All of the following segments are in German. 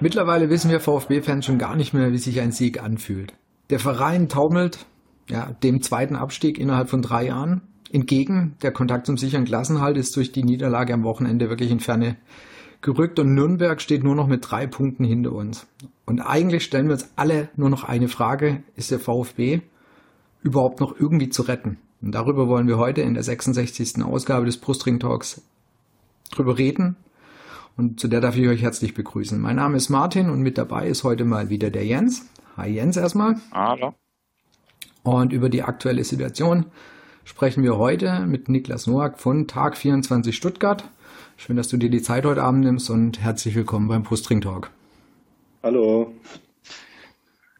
Mittlerweile wissen wir VfB-Fans schon gar nicht mehr, wie sich ein Sieg anfühlt. Der Verein taumelt ja, dem zweiten Abstieg innerhalb von drei Jahren entgegen. Der Kontakt zum sicheren Klassenhalt ist durch die Niederlage am Wochenende wirklich in Ferne gerückt und Nürnberg steht nur noch mit drei Punkten hinter uns. Und eigentlich stellen wir uns alle nur noch eine Frage, ist der VfB überhaupt noch irgendwie zu retten? Und darüber wollen wir heute in der 66. Ausgabe des Brustring Talks drüber reden und zu der darf ich euch herzlich begrüßen. Mein Name ist Martin und mit dabei ist heute mal wieder der Jens. Hi Jens erstmal. Hallo. Und über die aktuelle Situation sprechen wir heute mit Niklas Noack von Tag 24 Stuttgart. Schön, dass du dir die Zeit heute Abend nimmst und herzlich willkommen beim Brustring Talk. Hallo.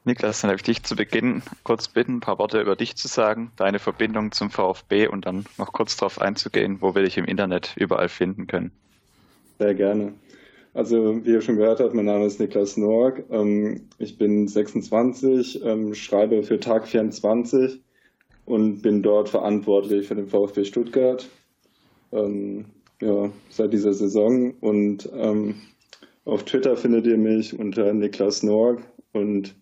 Niklas, dann darf ich dich zu Beginn kurz bitten, ein paar Worte über dich zu sagen, deine Verbindung zum VfB und dann noch kurz darauf einzugehen, wo wir dich im Internet überall finden können. Sehr gerne. Also, wie ihr schon gehört habt, mein Name ist Niklas Norg. Ähm, ich bin 26, ähm, schreibe für Tag 24 und bin dort verantwortlich für den VfB Stuttgart. Ähm, ja, seit dieser Saison. Und auf Twitter findet ihr mich unter Niklas Norg und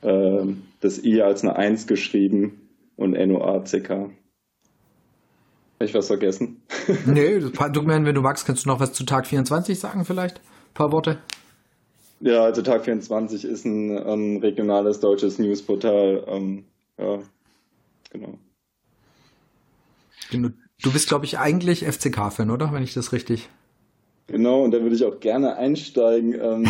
das I als eine 1 geschrieben und N-O-A-C-K. Habe ich was vergessen? nee, du, wenn du magst, kannst du noch was zu Tag 24 sagen vielleicht? Ein paar Worte? Ja, also Tag 24 ist ein ähm, regionales deutsches Newsportal. Ähm, ja, genau. Du bist, glaube ich, eigentlich FCK-Fan, oder? Wenn ich das richtig. Genau, und da würde ich auch gerne einsteigen ähm,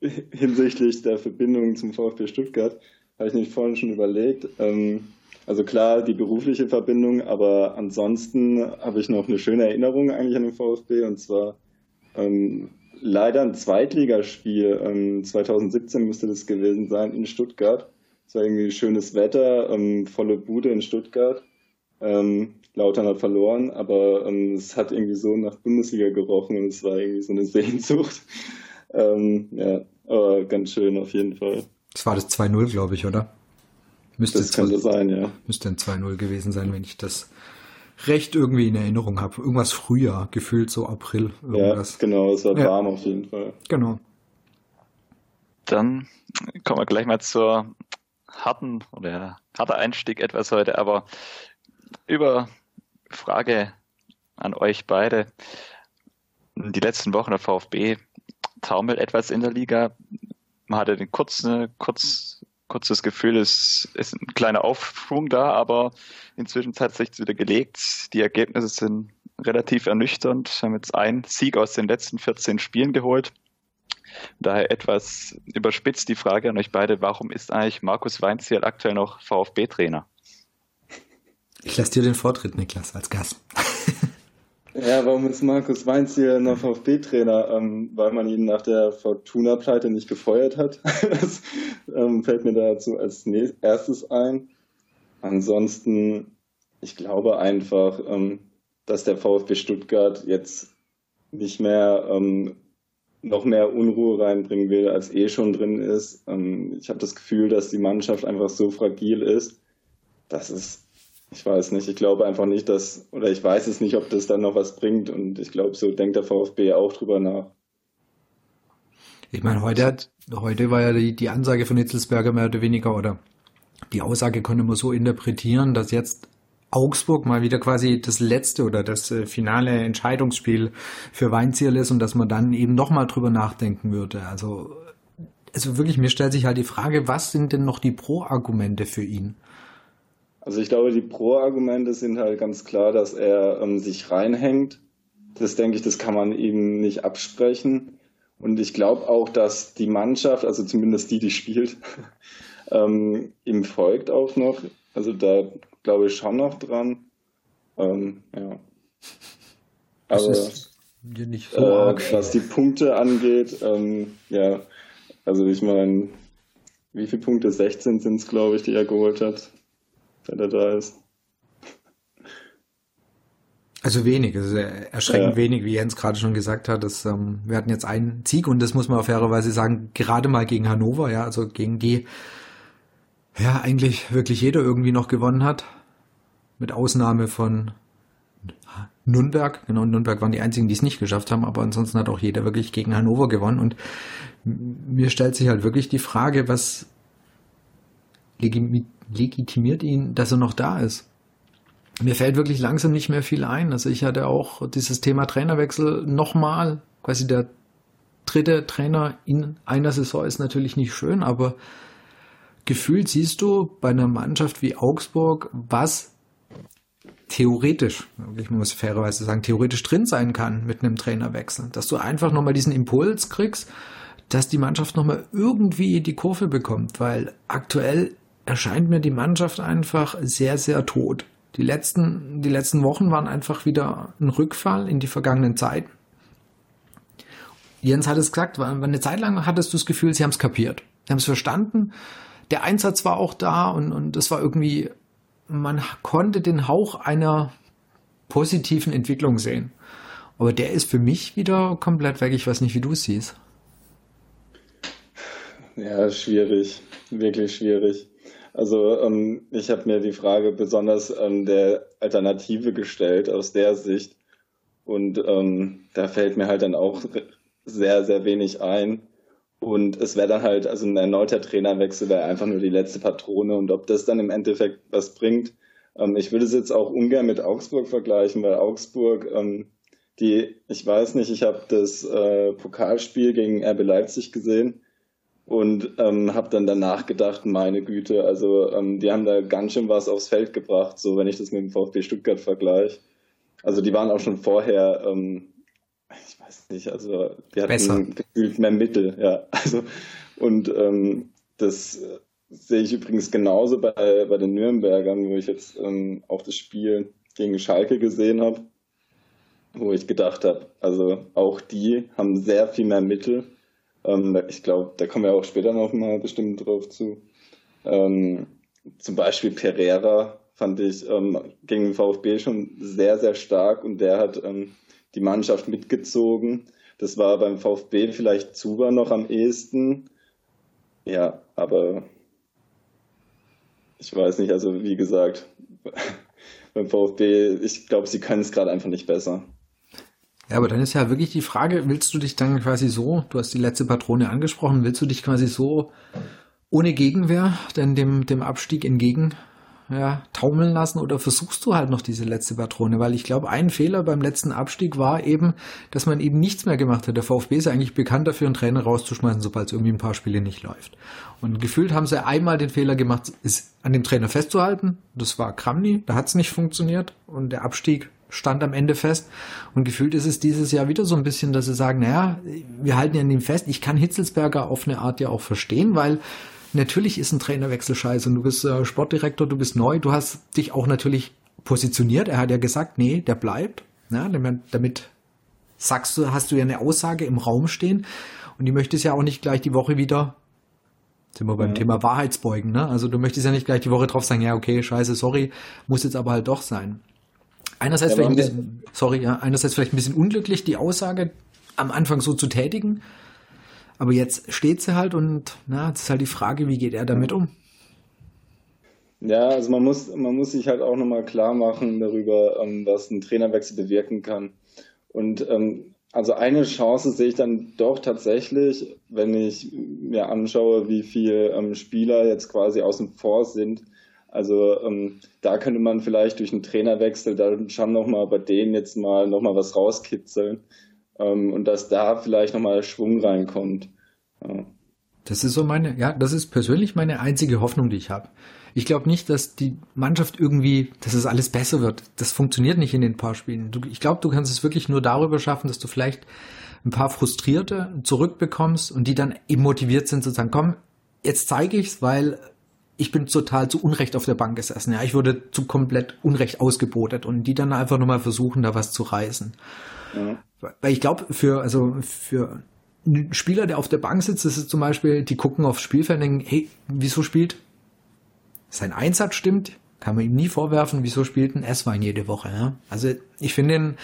hinsichtlich der Verbindung zum VfB Stuttgart. Habe ich nicht vorhin schon überlegt. Ähm, also klar, die berufliche Verbindung, aber ansonsten habe ich noch eine schöne Erinnerung eigentlich an den VfB und zwar ähm, leider ein Zweitligaspiel. Ähm, 2017 müsste das gewesen sein in Stuttgart. Es war irgendwie schönes Wetter, ähm, volle Bude in Stuttgart. Ähm, Lautern hat verloren, aber ähm, es hat irgendwie so nach Bundesliga gerochen und es war irgendwie so eine Sehnsucht. Ähm, ja, aber ganz schön auf jeden Fall. Das war das 2-0, glaube ich, oder? Müsste das könnte sein, ja. Müsste ein 2-0 gewesen sein, wenn ich das recht irgendwie in Erinnerung habe. Irgendwas früher, gefühlt so April. Irgendwas. Ja, genau, es war ja. warm auf jeden Fall. Genau. Dann kommen wir gleich mal zur harten oder harter Einstieg etwas heute, aber über Frage an euch beide. Die letzten Wochen der VfB taumelt etwas in der Liga. Man hatte den kurzen, kurz kurzes Gefühl, es ist ein kleiner Aufschwung da, aber inzwischen hat es sich wieder gelegt. Die Ergebnisse sind relativ ernüchternd. Wir haben jetzt einen Sieg aus den letzten 14 Spielen geholt. Daher etwas überspitzt die Frage an euch beide, warum ist eigentlich Markus Weinziel aktuell noch VfB-Trainer? Ich lasse dir den Vortritt, Niklas, als Gast. Ja, warum ist Markus Weinz hier noch VfB-Trainer? Ähm, weil man ihn nach der Fortuna-Pleite nicht gefeuert hat. das ähm, fällt mir dazu als erstes ein. Ansonsten, ich glaube einfach, ähm, dass der VfB Stuttgart jetzt nicht mehr ähm, noch mehr Unruhe reinbringen will, als eh schon drin ist. Ähm, ich habe das Gefühl, dass die Mannschaft einfach so fragil ist, dass es ich weiß nicht. Ich glaube einfach nicht, dass, oder ich weiß es nicht, ob das dann noch was bringt. Und ich glaube, so denkt der VfB auch drüber nach. Ich meine, heute hat, heute war ja die, die Ansage von Hitzelsberger mehr oder weniger, oder die Aussage konnte man so interpretieren, dass jetzt Augsburg mal wieder quasi das letzte oder das äh, finale Entscheidungsspiel für Weinziel ist und dass man dann eben nochmal drüber nachdenken würde. Also, also wirklich, mir stellt sich halt die Frage, was sind denn noch die Pro-Argumente für ihn? Also ich glaube, die Pro-Argumente sind halt ganz klar, dass er ähm, sich reinhängt. Das denke ich, das kann man ihm nicht absprechen. Und ich glaube auch, dass die Mannschaft, also zumindest die, die spielt, ähm, ihm folgt auch noch. Also da glaube ich schon noch dran. Ähm, ja. Aber so äh, was die Punkte angeht, ähm, ja, also ich meine, wie viele Punkte? 16 sind es, glaube ich, die er geholt hat wenn er da ist. Also wenig, also erschreckend ja. wenig, wie Jens gerade schon gesagt hat. Dass, ähm, wir hatten jetzt einen Sieg und das muss man auf fairerweise sagen, gerade mal gegen Hannover, ja, also gegen die ja eigentlich wirklich jeder irgendwie noch gewonnen hat. Mit Ausnahme von Nürnberg. Genau, Nürnberg waren die einzigen, die es nicht geschafft haben, aber ansonsten hat auch jeder wirklich gegen Hannover gewonnen. Und mir stellt sich halt wirklich die Frage, was legitimiert ihn, dass er noch da ist? mir fällt wirklich langsam nicht mehr viel ein. Also ich hatte auch dieses Thema Trainerwechsel nochmal, quasi der dritte Trainer in einer Saison ist natürlich nicht schön, aber gefühlt siehst du bei einer Mannschaft wie Augsburg, was theoretisch, ich muss fairerweise sagen, theoretisch drin sein kann mit einem Trainerwechsel. Dass du einfach nochmal diesen Impuls kriegst, dass die Mannschaft nochmal irgendwie die Kurve bekommt, weil aktuell erscheint mir die Mannschaft einfach sehr, sehr tot. Die letzten, die letzten Wochen waren einfach wieder ein Rückfall in die vergangenen Zeiten. Jens hat es gesagt, weil eine Zeit lang hattest du das Gefühl, sie haben es kapiert. Sie haben es verstanden. Der Einsatz war auch da und, und das war irgendwie, man konnte den Hauch einer positiven Entwicklung sehen. Aber der ist für mich wieder komplett weg. Ich weiß nicht, wie du es siehst. Ja, schwierig. Wirklich schwierig. Also ähm, ich habe mir die Frage besonders an der Alternative gestellt aus der Sicht. Und ähm, da fällt mir halt dann auch sehr, sehr wenig ein. Und es wäre dann halt, also ein erneuter Trainerwechsel wäre einfach nur die letzte Patrone. Und ob das dann im Endeffekt was bringt, ähm, ich würde es jetzt auch ungern mit Augsburg vergleichen, weil Augsburg, ähm, die, ich weiß nicht, ich habe das äh, Pokalspiel gegen RB Leipzig gesehen und ähm, habe dann danach gedacht, meine Güte, also ähm, die haben da ganz schön was aufs Feld gebracht, so wenn ich das mit dem VfB Stuttgart vergleiche. Also die waren auch schon vorher, ähm, ich weiß nicht, also die hatten Besser. gefühlt mehr Mittel, ja. Also und ähm, das sehe ich übrigens genauso bei, bei den Nürnbergern, wo ich jetzt ähm, auch das Spiel gegen Schalke gesehen habe, wo ich gedacht habe, also auch die haben sehr viel mehr Mittel ähm, ich glaube, da kommen wir auch später noch mal bestimmt drauf zu. Ähm, zum Beispiel Pereira fand ich ähm, gegen den VfB schon sehr, sehr stark und der hat ähm, die Mannschaft mitgezogen. Das war beim VfB vielleicht Zuber noch am ehesten. Ja, aber ich weiß nicht, also wie gesagt, beim VfB, ich glaube, sie können es gerade einfach nicht besser. Ja, aber dann ist ja wirklich die Frage, willst du dich dann quasi so, du hast die letzte Patrone angesprochen, willst du dich quasi so ohne Gegenwehr denn dem, dem Abstieg entgegen ja, taumeln lassen oder versuchst du halt noch diese letzte Patrone? Weil ich glaube, ein Fehler beim letzten Abstieg war eben, dass man eben nichts mehr gemacht hat. Der VfB ist eigentlich bekannt dafür, einen Trainer rauszuschmeißen, sobald es irgendwie ein paar Spiele nicht läuft. Und gefühlt haben sie einmal den Fehler gemacht, ist an dem Trainer festzuhalten. Das war Kramny, da hat es nicht funktioniert und der Abstieg stand am Ende fest. Und gefühlt ist es dieses Jahr wieder so ein bisschen, dass sie sagen, naja, wir halten ja an dem fest. Ich kann Hitzelsberger auf eine Art ja auch verstehen, weil natürlich ist ein Trainerwechsel scheiße und du bist äh, Sportdirektor, du bist neu, du hast dich auch natürlich positioniert. Er hat ja gesagt, nee, der bleibt. Ja, damit sagst du, hast du ja eine Aussage im Raum stehen und die möchtest ja auch nicht gleich die Woche wieder sind wir beim ja. Thema Wahrheitsbeugen, ne? Also du möchtest ja nicht gleich die Woche drauf sagen, ja, okay, scheiße, sorry, muss jetzt aber halt doch sein. Einerseits ja, vielleicht ein bisschen, sorry, ja, einerseits vielleicht ein bisschen unglücklich, die Aussage am Anfang so zu tätigen. Aber jetzt steht sie halt und na, es ist halt die Frage, wie geht er damit um? Ja, also man muss, man muss sich halt auch nochmal klar machen darüber, ähm, was ein Trainerwechsel bewirken kann. Und ähm, also eine Chance sehe ich dann doch tatsächlich, wenn ich mir anschaue, wie viele ähm, Spieler jetzt quasi außen vor sind, also ähm, da könnte man vielleicht durch einen Trainerwechsel dann schon nochmal bei denen jetzt mal nochmal was rauskitzeln ähm, und dass da vielleicht nochmal Schwung reinkommt. Ja. Das ist so meine, ja, das ist persönlich meine einzige Hoffnung, die ich habe. Ich glaube nicht, dass die Mannschaft irgendwie, dass es alles besser wird. Das funktioniert nicht in den paar Spielen. Du, ich glaube, du kannst es wirklich nur darüber schaffen, dass du vielleicht ein paar Frustrierte zurückbekommst und die dann eben motiviert sind zu sagen, komm, jetzt zeige ich's, weil ich bin total zu Unrecht auf der Bank gesessen. Ja, ich wurde zu komplett Unrecht ausgebotet und die dann einfach nochmal versuchen, da was zu reißen. Ja. Weil ich glaube, für, also für einen Spieler, der auf der Bank sitzt, ist es zum Beispiel, die gucken aufs Spielfeld und denken, hey, wieso spielt? Sein Einsatz stimmt, Kann man ihm nie vorwerfen, wieso spielt ein S-Wein jede Woche. Ja? Also ich finde ihn,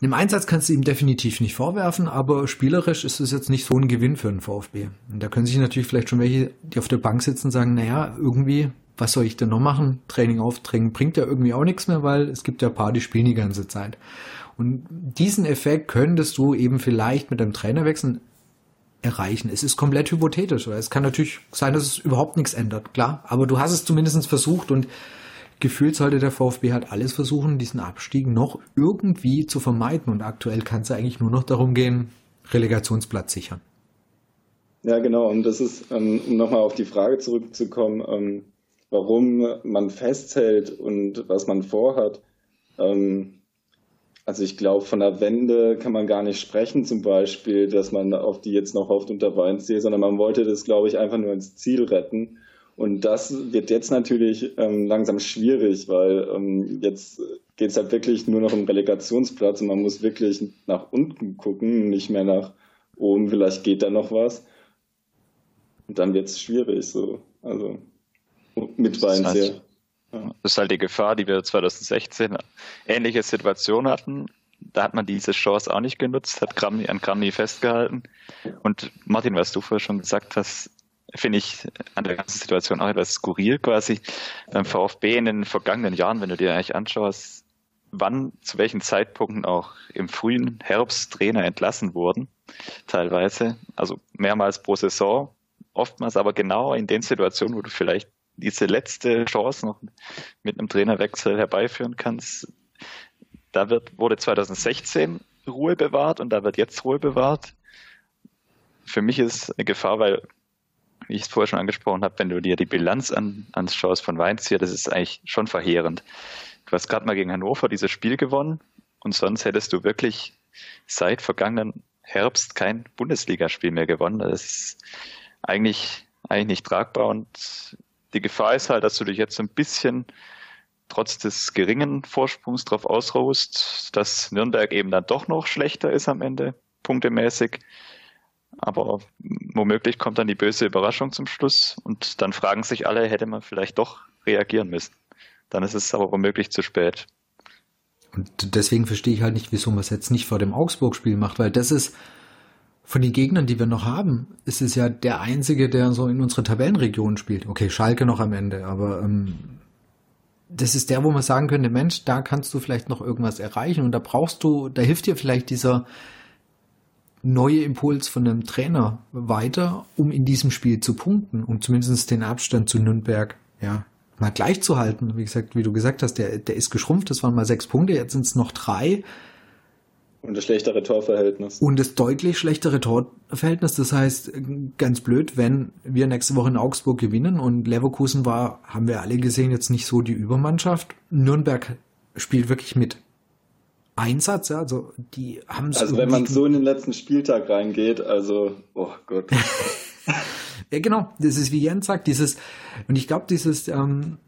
im Einsatz kannst du ihm definitiv nicht vorwerfen, aber spielerisch ist es jetzt nicht so ein Gewinn für den VfB. Und da können sich natürlich vielleicht schon welche, die auf der Bank sitzen, sagen, naja, irgendwie, was soll ich denn noch machen? Training aufdrängen bringt ja irgendwie auch nichts mehr, weil es gibt ja ein paar, die spielen die ganze Zeit. Und diesen Effekt könntest du eben vielleicht mit einem Trainerwechsel erreichen. Es ist komplett hypothetisch. Es kann natürlich sein, dass es überhaupt nichts ändert, klar. Aber du hast es zumindest versucht und gefühlt sollte der VfB halt alles versuchen, diesen Abstieg noch irgendwie zu vermeiden. Und aktuell kann es eigentlich nur noch darum gehen, Relegationsplatz sichern. Ja, genau. Und das ist, ähm, um nochmal auf die Frage zurückzukommen, ähm, warum man festhält und was man vorhat. Ähm, also ich glaube, von der Wende kann man gar nicht sprechen, zum Beispiel, dass man auf die jetzt noch hofft unter Weinziel, sondern man wollte das, glaube ich, einfach nur ins Ziel retten. Und das wird jetzt natürlich ähm, langsam schwierig, weil ähm, jetzt geht es halt wirklich nur noch um Relegationsplatz und man muss wirklich nach unten gucken, nicht mehr nach oben. Vielleicht geht da noch was. Und dann wird es schwierig, so. Also mit Weinziel. Das ist halt die Gefahr, die wir 2016 ähnliche Situation hatten. Da hat man diese Chance auch nicht genutzt, hat Grammy an Grammy festgehalten. Und Martin, was du vorher schon gesagt hast, finde ich an der ganzen Situation auch etwas skurril quasi. Beim VfB in den vergangenen Jahren, wenn du dir eigentlich anschaust, wann, zu welchen Zeitpunkten auch im frühen Herbst Trainer entlassen wurden, teilweise, also mehrmals pro Saison, oftmals aber genau in den Situationen, wo du vielleicht diese letzte Chance noch mit einem Trainerwechsel herbeiführen kannst. Da wird, wurde 2016 Ruhe bewahrt und da wird jetzt Ruhe bewahrt. Für mich ist eine Gefahr, weil, wie ich es vorher schon angesprochen habe, wenn du dir die Bilanz an, anschaust von Weinzier, das ist eigentlich schon verheerend. Du hast gerade mal gegen Hannover dieses Spiel gewonnen und sonst hättest du wirklich seit vergangenen Herbst kein Bundesligaspiel mehr gewonnen. Das ist eigentlich, eigentlich nicht tragbar und die Gefahr ist halt, dass du dich jetzt ein bisschen trotz des geringen Vorsprungs darauf ausruhst, dass Nürnberg eben dann doch noch schlechter ist am Ende, punktemäßig. Aber womöglich kommt dann die böse Überraschung zum Schluss und dann fragen sich alle, hätte man vielleicht doch reagieren müssen. Dann ist es aber womöglich zu spät. Und deswegen verstehe ich halt nicht, wieso man es jetzt nicht vor dem Augsburg-Spiel macht, weil das ist, von den Gegnern, die wir noch haben, ist es ja der einzige, der so in unserer Tabellenregion spielt. Okay, Schalke noch am Ende, aber ähm, das ist der, wo man sagen könnte, Mensch, da kannst du vielleicht noch irgendwas erreichen und da brauchst du, da hilft dir vielleicht dieser neue Impuls von einem Trainer weiter, um in diesem Spiel zu punkten und zumindest den Abstand zu Nürnberg, ja, mal gleich zu halten. Wie gesagt, wie du gesagt hast, der, der ist geschrumpft, das waren mal sechs Punkte, jetzt sind es noch drei. Und das schlechtere Torverhältnis. Und das deutlich schlechtere Torverhältnis. Das heißt, ganz blöd, wenn wir nächste Woche in Augsburg gewinnen und Leverkusen war, haben wir alle gesehen, jetzt nicht so die Übermannschaft. Nürnberg spielt wirklich mit Einsatz, ja, also die haben. Also wenn man so in den letzten Spieltag reingeht, also, oh Gott. ja, genau, das ist wie Jens sagt, dieses, und ich glaube, dieses, ähm,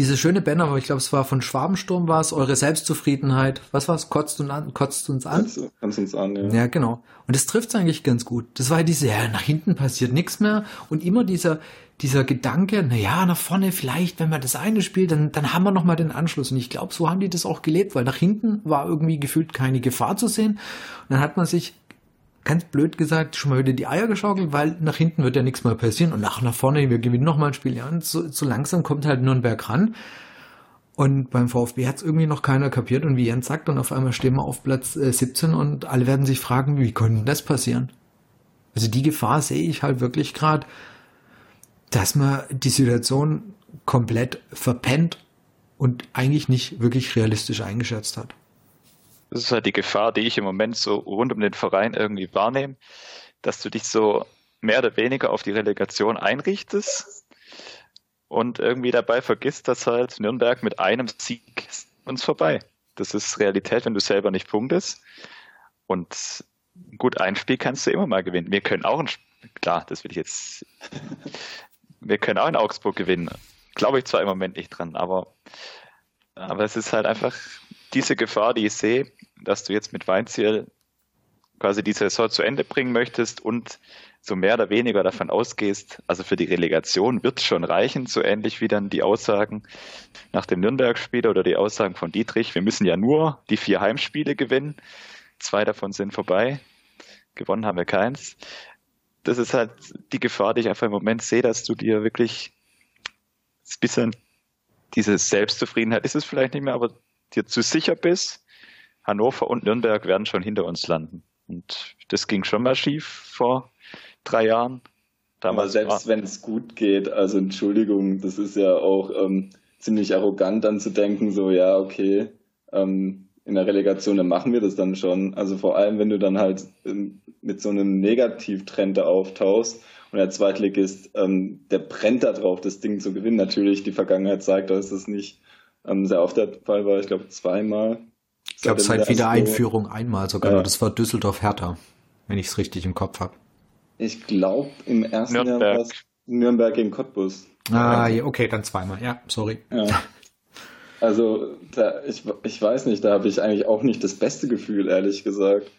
diese schöne Banner, ich glaube, es war von Schwabensturm war es, eure Selbstzufriedenheit, was war es, kotzt, und an, kotzt uns an? Kotzt uns an, ja. Ja, genau. Und das trifft es eigentlich ganz gut. Das war ja diese, ja, nach hinten passiert nichts mehr und immer dieser, dieser Gedanke, na ja, nach vorne vielleicht, wenn man das eine spielt, dann, dann haben wir nochmal den Anschluss. Und ich glaube, so haben die das auch gelebt, weil nach hinten war irgendwie gefühlt keine Gefahr zu sehen. Und dann hat man sich ganz blöd gesagt, schon mal wieder die Eier geschaukelt, weil nach hinten wird ja nichts mehr passieren und nach, nach vorne, wir gewinnen nochmal ein Spiel. Ja, und so, so langsam kommt halt Nürnberg ran. Und beim VfB hat es irgendwie noch keiner kapiert und wie Jens sagt, und auf einmal stehen wir auf Platz äh, 17 und alle werden sich fragen, wie konnte das passieren? Also die Gefahr sehe ich halt wirklich gerade, dass man die Situation komplett verpennt und eigentlich nicht wirklich realistisch eingeschätzt hat. Das ist halt die Gefahr, die ich im Moment so rund um den Verein irgendwie wahrnehme, dass du dich so mehr oder weniger auf die Relegation einrichtest und irgendwie dabei vergisst, dass halt Nürnberg mit einem Sieg uns vorbei. Das ist Realität, wenn du selber nicht punktest. Und gut, ein Spiel kannst du immer mal gewinnen. Wir können auch ein, klar, das will ich jetzt, wir können auch in Augsburg gewinnen. Glaube ich zwar im Moment nicht dran, aber, aber es ist halt einfach diese Gefahr, die ich sehe, dass du jetzt mit Weinziel quasi die Saison zu Ende bringen möchtest und so mehr oder weniger davon ausgehst, also für die Relegation wird es schon reichen, so ähnlich wie dann die Aussagen nach dem Nürnberg-Spiel oder die Aussagen von Dietrich. Wir müssen ja nur die vier Heimspiele gewinnen. Zwei davon sind vorbei. Gewonnen haben wir keins. Das ist halt die Gefahr, die ich einfach im Moment sehe, dass du dir wirklich ein bisschen diese Selbstzufriedenheit ist es vielleicht nicht mehr, aber dir zu sicher bist, Hannover und Nürnberg werden schon hinter uns landen. Und das ging schon mal schief vor drei Jahren. Damals Aber selbst wenn es gut geht, also Entschuldigung, das ist ja auch ähm, ziemlich arrogant dann zu denken, so ja, okay, ähm, in der Relegation, dann machen wir das dann schon. Also vor allem, wenn du dann halt ähm, mit so einem Negativtrend da auftauchst und der Zweitligist, ähm, der brennt da drauf, das Ding zu gewinnen. Natürlich, die Vergangenheit zeigt, dass es nicht ähm, sehr oft der Fall war. Ich glaube, zweimal. Ich glaube, seit Wiedereinführung einmal sogar. Ja. Das war Düsseldorf-Hertha, wenn ich es richtig im Kopf habe. Ich glaube, im ersten Nürnberg. Jahr war es Nürnberg gegen Cottbus. Ah, ja, okay, dann zweimal. Ja, sorry. Ja. Also, da, ich, ich weiß nicht, da habe ich eigentlich auch nicht das beste Gefühl, ehrlich gesagt.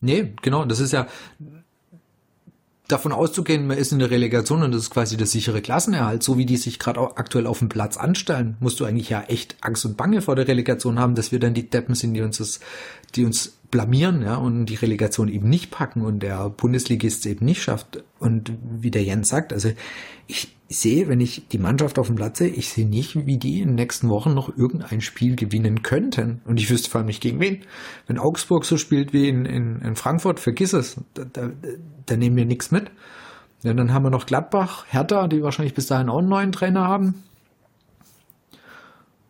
Nee, genau, das ist ja davon auszugehen, man ist in der Relegation und das ist quasi der sichere Klassenerhalt, so wie die sich gerade aktuell auf dem Platz anstellen, musst du eigentlich ja echt Angst und Bange vor der Relegation haben, dass wir dann die Deppen sind, die uns das, die uns blamieren, ja, und die Relegation eben nicht packen und der Bundesligist eben nicht schafft. Und wie der Jens sagt, also ich sehe, wenn ich die Mannschaft auf dem Platz sehe, ich sehe nicht, wie die in den nächsten Wochen noch irgendein Spiel gewinnen könnten. Und ich wüsste vor allem nicht gegen wen. Wenn Augsburg so spielt wie in, in, in Frankfurt, vergiss es. Da, da, da nehmen wir nichts mit. Ja, dann haben wir noch Gladbach, Hertha, die wahrscheinlich bis dahin auch einen neuen Trainer haben.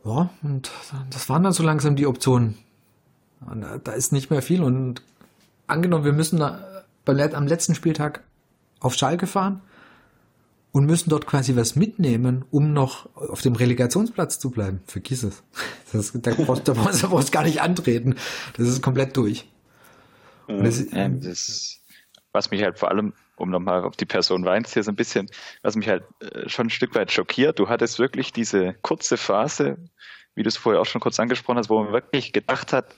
Ja, und das waren dann so langsam die Optionen. Und da ist nicht mehr viel. Und angenommen, wir müssen am letzten Spieltag auf Schalke fahren und müssen dort quasi was mitnehmen, um noch auf dem Relegationsplatz zu bleiben. Vergiss es. Das, da, brauchst, da brauchst du gar nicht antreten. Das ist komplett durch. Das, ja, das, was mich halt vor allem, um nochmal auf die Person Weins hier so ein bisschen, was mich halt äh, schon ein Stück weit schockiert, du hattest wirklich diese kurze Phase, wie du es vorher auch schon kurz angesprochen hast, wo man wirklich gedacht hat,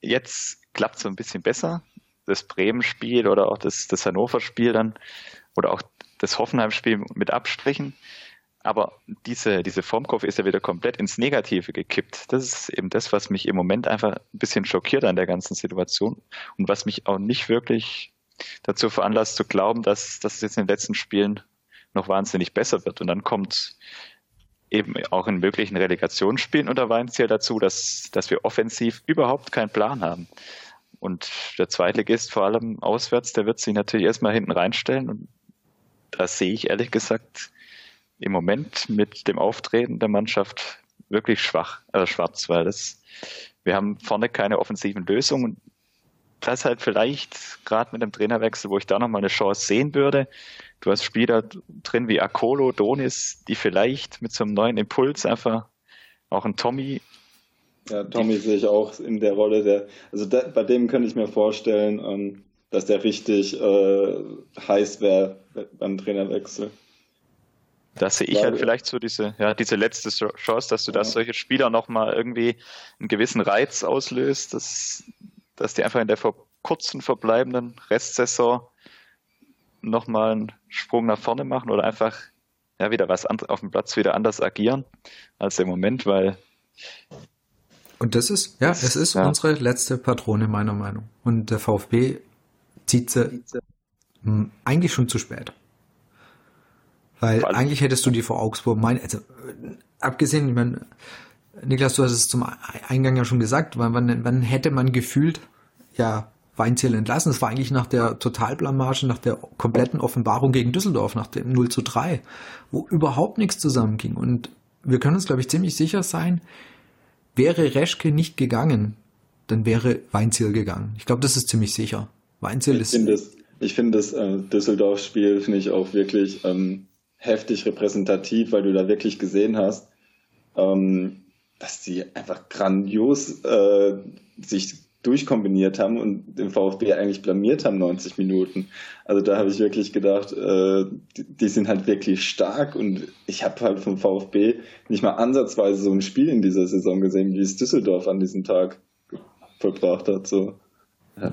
jetzt klappt es so ein bisschen besser. Das Bremen-Spiel oder auch das, das Hannover-Spiel dann oder auch das Hoffenheim-Spiel mit Abstrichen. Aber diese, diese Formkurve ist ja wieder komplett ins Negative gekippt. Das ist eben das, was mich im Moment einfach ein bisschen schockiert an der ganzen Situation und was mich auch nicht wirklich dazu veranlasst zu glauben, dass, dass es jetzt in den letzten Spielen noch wahnsinnig besser wird. Und dann kommt eben auch in möglichen Relegationsspielen unter Weinziel dazu, dass, dass wir offensiv überhaupt keinen Plan haben. Und der Zweitligist, vor allem auswärts, der wird sich natürlich erstmal hinten reinstellen. Und da sehe ich ehrlich gesagt im Moment mit dem Auftreten der Mannschaft wirklich schwach, also schwarz, weil das, wir haben vorne keine offensiven Lösungen. Das halt vielleicht gerade mit dem Trainerwechsel, wo ich da nochmal eine Chance sehen würde, Du hast Spieler drin wie Akolo, Donis, die vielleicht mit so einem neuen Impuls einfach auch ein Tommy. Ja, Tommy sehe ich auch in der Rolle der, also da, bei dem könnte ich mir vorstellen, ähm, dass der richtig äh, heiß wäre beim Trainerwechsel. Da sehe ich halt vielleicht so diese, ja, diese letzte Chance, dass du ja. dass solche Spieler nochmal irgendwie einen gewissen Reiz auslöst, dass, dass die einfach in der kurzen verbleibenden Restsaison nochmal einen Sprung nach vorne machen oder einfach ja, wieder was auf dem Platz wieder anders agieren als im Moment, weil. Und das ist, ja, es ist ja. unsere letzte Patrone meiner Meinung. Und der VfB zieht sie eigentlich schon zu spät. Weil eigentlich hättest du die vor Augsburg, mein, also abgesehen, ich meine, Niklas, du hast es zum Eingang ja schon gesagt, wann, wann, wann hätte man gefühlt, ja, Weinziel entlassen. Es war eigentlich nach der Totalblamage, nach der kompletten Offenbarung gegen Düsseldorf, nach dem 0 zu 3, wo überhaupt nichts zusammenging. Und wir können uns, glaube ich, ziemlich sicher sein, wäre Reschke nicht gegangen, dann wäre Weinziel gegangen. Ich glaube, das ist ziemlich sicher. Weinziel ich ist. Find das, ich finde das äh, Düsseldorf-Spiel finde ich auch wirklich ähm, heftig repräsentativ, weil du da wirklich gesehen hast, ähm, dass die einfach grandios äh, sich durchkombiniert haben und den VfB eigentlich blamiert haben 90 Minuten. Also da habe ich wirklich gedacht, äh, die, die, sind halt wirklich stark und ich habe halt vom VfB nicht mal ansatzweise so ein Spiel in dieser Saison gesehen, wie es Düsseldorf an diesem Tag vollbracht hat. So. Ja.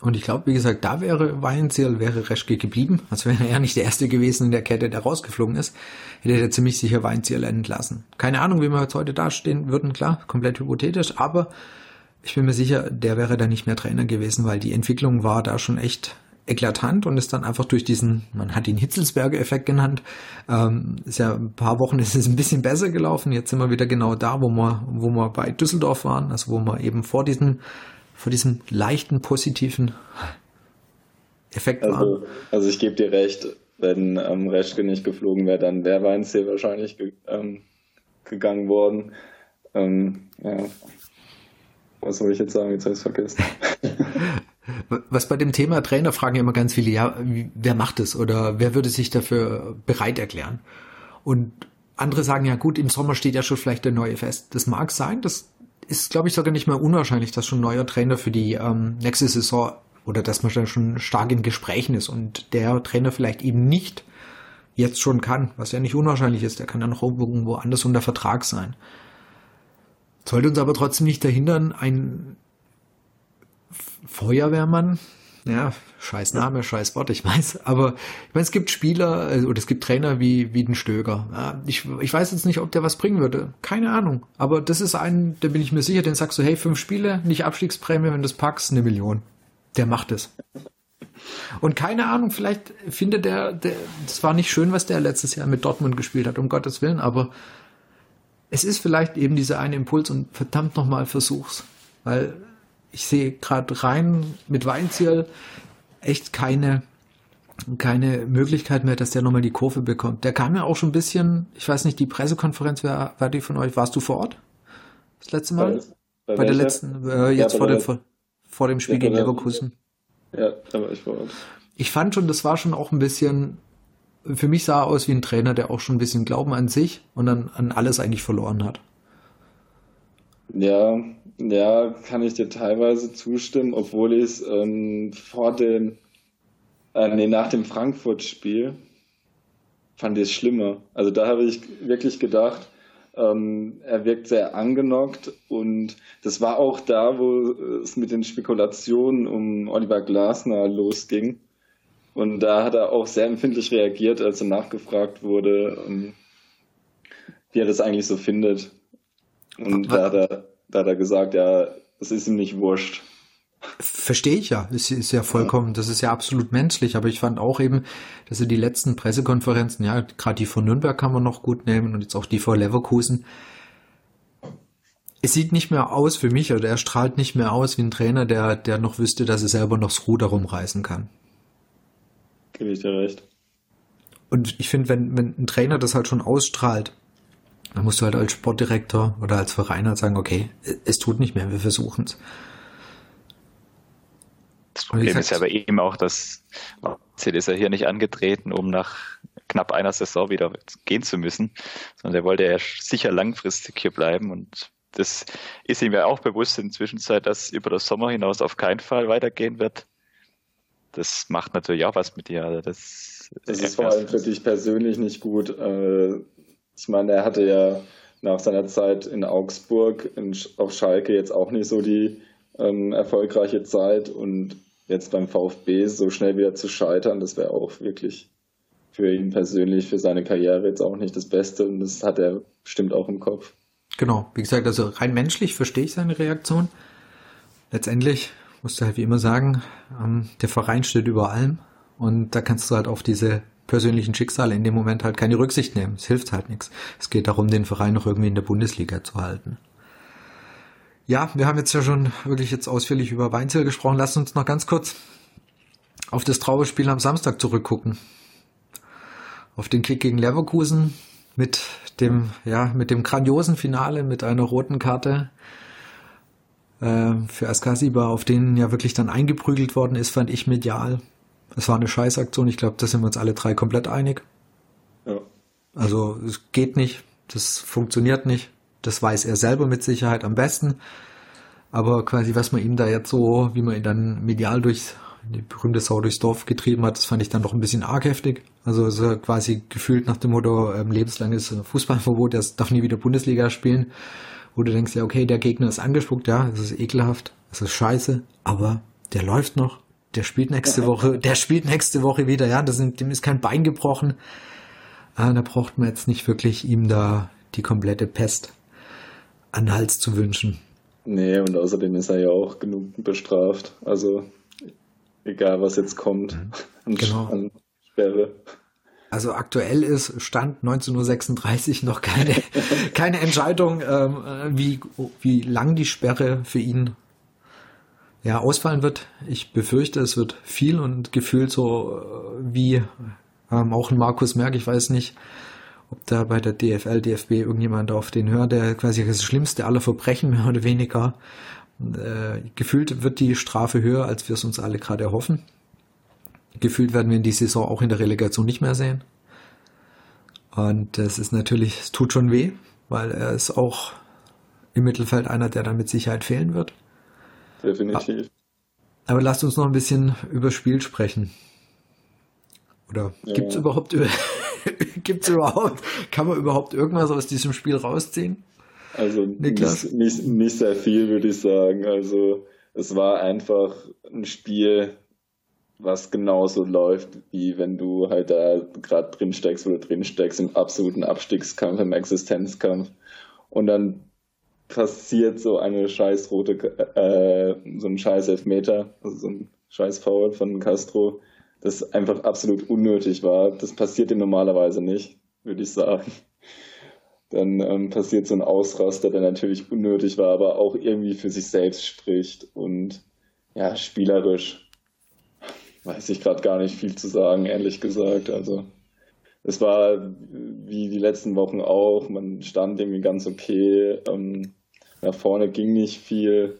Und ich glaube, wie gesagt, da wäre Weinziel, wäre Reschke geblieben. Also wäre er nicht der Erste gewesen in der Kette, der rausgeflogen ist, hätte er ziemlich sicher Weinziel entlassen. Keine Ahnung, wie wir jetzt heute dastehen würden, klar, komplett hypothetisch, aber ich bin mir sicher, der wäre da nicht mehr Trainer gewesen, weil die Entwicklung war da schon echt eklatant und ist dann einfach durch diesen, man hat ihn Hitzelsberger-Effekt genannt, ähm, ist ja ein paar Wochen ist es ein bisschen besser gelaufen. Jetzt sind wir wieder genau da, wo wir, wo wir bei Düsseldorf waren, also wo wir eben vor diesem, vor diesem leichten positiven Effekt also, waren. Also ich gebe dir recht, wenn ähm, Reschke nicht geflogen wäre, dann wäre Weinziel wahrscheinlich ge ähm, gegangen worden. Ähm, ja. Was soll ich jetzt sagen? Jetzt habe ich es vergessen. Was bei dem Thema Trainer fragen ja immer ganz viele, ja, wer macht es oder wer würde sich dafür bereit erklären? Und andere sagen ja gut, im Sommer steht ja schon vielleicht der neue fest. Das mag sein, das ist, glaube ich, sogar nicht mehr unwahrscheinlich, dass schon ein neuer Trainer für die ähm, nächste Saison oder dass man schon stark in Gesprächen ist und der Trainer vielleicht eben nicht jetzt schon kann, was ja nicht unwahrscheinlich ist, der kann ja noch irgendwo anders unter Vertrag sein. Sollte uns aber trotzdem nicht dahinter ein Feuerwehrmann, ja, scheiß Name, scheiß Wort, ich weiß, aber ich meine, es gibt Spieler äh, oder es gibt Trainer wie, wie den Stöger. Ja, ich, ich weiß jetzt nicht, ob der was bringen würde. Keine Ahnung. Aber das ist ein, da bin ich mir sicher, den sagst du, hey, fünf Spiele, nicht Abstiegsprämie, wenn du es packst, eine Million. Der macht es. Und keine Ahnung, vielleicht findet der, der, das war nicht schön, was der letztes Jahr mit Dortmund gespielt hat, um Gottes Willen, aber es ist vielleicht eben dieser eine Impuls und verdammt nochmal versuch's. Weil ich sehe gerade rein mit Weinziel echt keine, keine Möglichkeit mehr, dass der nochmal die Kurve bekommt. Der kam ja auch schon ein bisschen, ich weiß nicht, die Pressekonferenz, wer war die von euch? Warst du vor Ort? Das letzte Mal? Bei, bei der letzten, äh, jetzt ja, vor, dem, vor, vor, dem Spiel ja, gegen Leverkusen. Ja, da war ich vor Ort. Ich fand schon, das war schon auch ein bisschen, für mich sah er aus wie ein Trainer, der auch schon ein bisschen Glauben an sich und dann an alles eigentlich verloren hat. Ja, ja, kann ich dir teilweise zustimmen, obwohl ich es ähm, vor dem, äh, nee, nach dem Frankfurt-Spiel fand ich es schlimmer. Also da habe ich wirklich gedacht, ähm, er wirkt sehr angenockt und das war auch da, wo es mit den Spekulationen um Oliver Glasner losging. Und da hat er auch sehr empfindlich reagiert, als er nachgefragt wurde, ähm, wie er das eigentlich so findet. Und da hat, er, da hat er gesagt, ja, es ist ihm nicht wurscht. Verstehe ich ja. Es ist ja vollkommen, das ist ja absolut menschlich. Aber ich fand auch eben, dass er die letzten Pressekonferenzen, ja, gerade die von Nürnberg kann man noch gut nehmen und jetzt auch die von Leverkusen. Es sieht nicht mehr aus für mich, oder er strahlt nicht mehr aus wie ein Trainer, der, der noch wüsste, dass er selber noch das Ruder rumreißen kann. Gebe ich dir recht. Und ich finde, wenn, wenn ein Trainer das halt schon ausstrahlt, dann musst du halt als Sportdirektor oder als Verein halt sagen, okay, es tut nicht mehr, wir versuchen es. Das Problem ist ja aber eben auch, dass Marcel ist ja hier nicht angetreten, um nach knapp einer Saison wieder gehen zu müssen, sondern er wollte ja sicher langfristig hier bleiben und das ist ihm ja auch bewusst in der Zwischenzeit, dass über das Sommer hinaus auf keinen Fall weitergehen wird. Das macht natürlich auch was mit dir. Also das, das ist vor allem für dich persönlich nicht gut. Äh, ich meine, er hatte ja nach seiner Zeit in Augsburg in, auf Schalke jetzt auch nicht so die ähm, erfolgreiche Zeit und jetzt beim VfB so schnell wieder zu scheitern, das wäre auch wirklich für ihn persönlich, für seine Karriere jetzt auch nicht das Beste und das hat er bestimmt auch im Kopf. Genau, wie gesagt, also rein menschlich verstehe ich seine Reaktion. Letztendlich musst du halt wie immer sagen, ähm, der Verein steht über allem und da kannst du halt auf diese persönlichen Schicksale in dem Moment halt keine Rücksicht nehmen. Es hilft halt nichts. Es geht darum, den Verein noch irgendwie in der Bundesliga zu halten. Ja, wir haben jetzt ja schon wirklich jetzt ausführlich über Weinzel gesprochen. Lass uns noch ganz kurz auf das Trauerspiel am Samstag zurückgucken. Auf den Kick gegen Leverkusen mit dem, ja, mit dem grandiosen Finale mit einer roten Karte äh, für Askasiba, auf den ja wirklich dann eingeprügelt worden ist, fand ich medial. Es war eine Scheißaktion. Ich glaube, da sind wir uns alle drei komplett einig. Ja. Also es geht nicht. Das funktioniert nicht. Das weiß er selber mit Sicherheit am besten. Aber quasi, was man ihm da jetzt so, wie man ihn dann medial durch die berühmte Sau durchs Dorf getrieben hat, das fand ich dann doch ein bisschen arg heftig. Also so quasi gefühlt nach dem Motto, ähm, lebenslanges Fußballverbot, er darf nie wieder Bundesliga spielen. Wo du denkst, ja, okay, der Gegner ist angespuckt, ja, es ist ekelhaft, es ist scheiße, aber der läuft noch, der spielt nächste Woche, der spielt nächste Woche wieder, ja, das sind, dem ist kein Bein gebrochen. Ah, da braucht man jetzt nicht wirklich ihm da die komplette Pest an den Hals zu wünschen. Nee, und außerdem ist er ja auch genug bestraft. Also egal, was jetzt kommt mhm. an, genau. an Sperre. Also aktuell ist Stand 19.36 Uhr noch keine, keine Entscheidung, ähm, wie, wie lang die Sperre für ihn ja, ausfallen wird. Ich befürchte, es wird viel und gefühlt so äh, wie ähm, auch ein Markus Merck, ich weiß nicht, ob da bei der DFL, DFB irgendjemand auf den hört, der quasi das Schlimmste aller Verbrechen mehr oder weniger. Äh, gefühlt wird die Strafe höher, als wir es uns alle gerade erhoffen. Gefühlt werden wir in die Saison auch in der Relegation nicht mehr sehen. Und es ist natürlich, es tut schon weh, weil er ist auch im Mittelfeld einer, der dann mit Sicherheit fehlen wird. Definitiv. Aber lasst uns noch ein bisschen über Spiel sprechen. Oder ja. gibt es überhaupt, gibt's überhaupt, kann man überhaupt irgendwas aus diesem Spiel rausziehen? Also? Nicht, nicht, nicht sehr viel, würde ich sagen. Also es war einfach ein Spiel, was genauso läuft, wie wenn du halt da gerade drin steckst, wo du drin steckst, im absoluten Abstiegskampf, im Existenzkampf. Und dann passiert so eine scheiß rote, äh, so ein scheiß Elfmeter, also so ein scheiß Foul von Castro, das einfach absolut unnötig war. Das passiert ihm normalerweise nicht, würde ich sagen. Dann ähm, passiert so ein Ausraster, der natürlich unnötig war, aber auch irgendwie für sich selbst spricht und ja, spielerisch weiß ich gerade gar nicht viel zu sagen, ehrlich gesagt. Also es war wie die letzten Wochen auch, man stand irgendwie ganz okay, ähm, nach vorne ging nicht viel.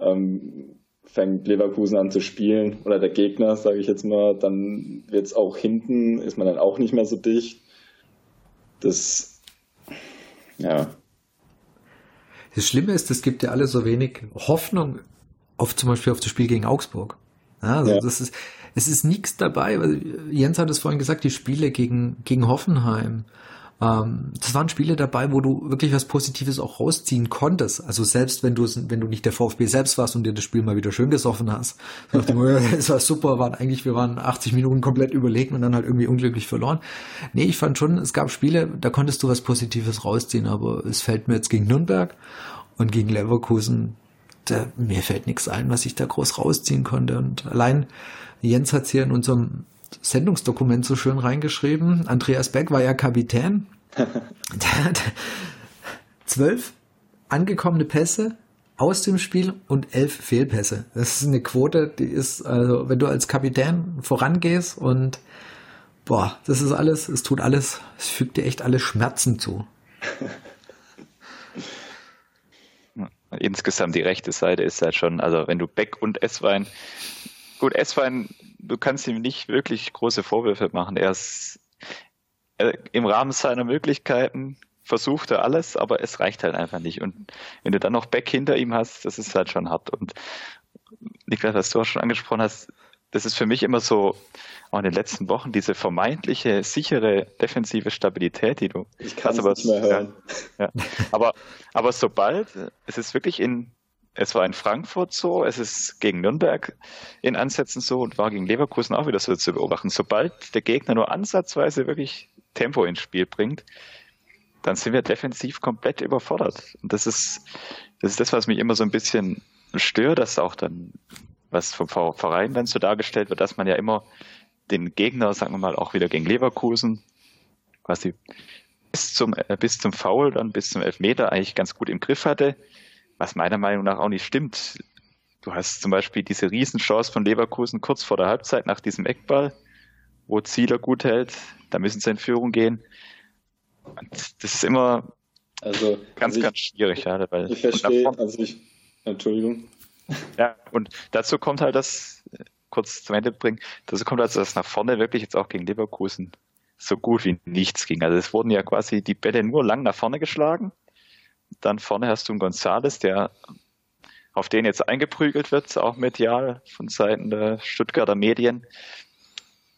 Ähm, fängt Leverkusen an zu spielen oder der Gegner, sage ich jetzt mal, dann wird es auch hinten, ist man dann auch nicht mehr so dicht. Das, ja. Das Schlimme ist, es gibt ja alle so wenig Hoffnung auf zum Beispiel auf das Spiel gegen Augsburg. Ja, also ja. das ist, es ist nichts dabei. Jens hat es vorhin gesagt, die Spiele gegen, gegen Hoffenheim, ähm, das waren Spiele dabei, wo du wirklich was Positives auch rausziehen konntest. Also selbst wenn du wenn du nicht der VfB selbst warst und dir das Spiel mal wieder schön gesoffen hast, es war super, waren eigentlich, wir waren 80 Minuten komplett überlegen und dann halt irgendwie unglücklich verloren. Nee, ich fand schon, es gab Spiele, da konntest du was Positives rausziehen, aber es fällt mir jetzt gegen Nürnberg und gegen Leverkusen, da, mir fällt nichts ein, was ich da groß rausziehen konnte. Und allein Jens hat es hier in unserem Sendungsdokument so schön reingeschrieben. Andreas Beck war ja Kapitän. Der hat zwölf angekommene Pässe aus dem Spiel und elf Fehlpässe. Das ist eine Quote, die ist, also wenn du als Kapitän vorangehst und boah, das ist alles, es tut alles, es fügt dir echt alle Schmerzen zu. Insgesamt die rechte Seite ist halt schon, also wenn du Beck und Esswein, gut, Esswein du kannst ihm nicht wirklich große Vorwürfe machen. Er ist er, im Rahmen seiner Möglichkeiten versucht er alles, aber es reicht halt einfach nicht. Und wenn du dann noch Back hinter ihm hast, das ist halt schon hart. Und Niklas, was du auch schon angesprochen hast, das ist für mich immer so, auch in den letzten Wochen, diese vermeintliche, sichere defensive Stabilität, die du ich kann. Aber, nicht mehr hören. Ja, ja. aber, aber sobald, es ist wirklich in es war in Frankfurt so, es ist gegen Nürnberg in Ansätzen so und war gegen Leverkusen auch wieder so zu beobachten. Sobald der Gegner nur ansatzweise wirklich Tempo ins Spiel bringt, dann sind wir defensiv komplett überfordert. Und das ist, das ist das, was mich immer so ein bisschen stört, dass auch dann, was vom Verein dann so dargestellt wird, dass man ja immer den Gegner, sagen wir mal, auch wieder gegen Leverkusen, quasi bis zum, äh, bis zum Foul, dann bis zum Elfmeter eigentlich ganz gut im Griff hatte was meiner Meinung nach auch nicht stimmt. Du hast zum Beispiel diese Riesenchance von Leverkusen kurz vor der Halbzeit nach diesem Eckball, wo Zieler gut hält, da müssen sie in Führung gehen. Und das ist immer also, ganz, also ich, ganz schwierig. Ja, weil, ich verstehe, also ich, Entschuldigung. Ja, und dazu kommt halt das, kurz zum Ende bringen, dazu kommt also, dass nach vorne wirklich jetzt auch gegen Leverkusen so gut wie nichts ging. Also es wurden ja quasi die Bälle nur lang nach vorne geschlagen dann vorne hast du einen Gonzales, der auf den jetzt eingeprügelt wird, auch medial von Seiten der Stuttgarter Medien,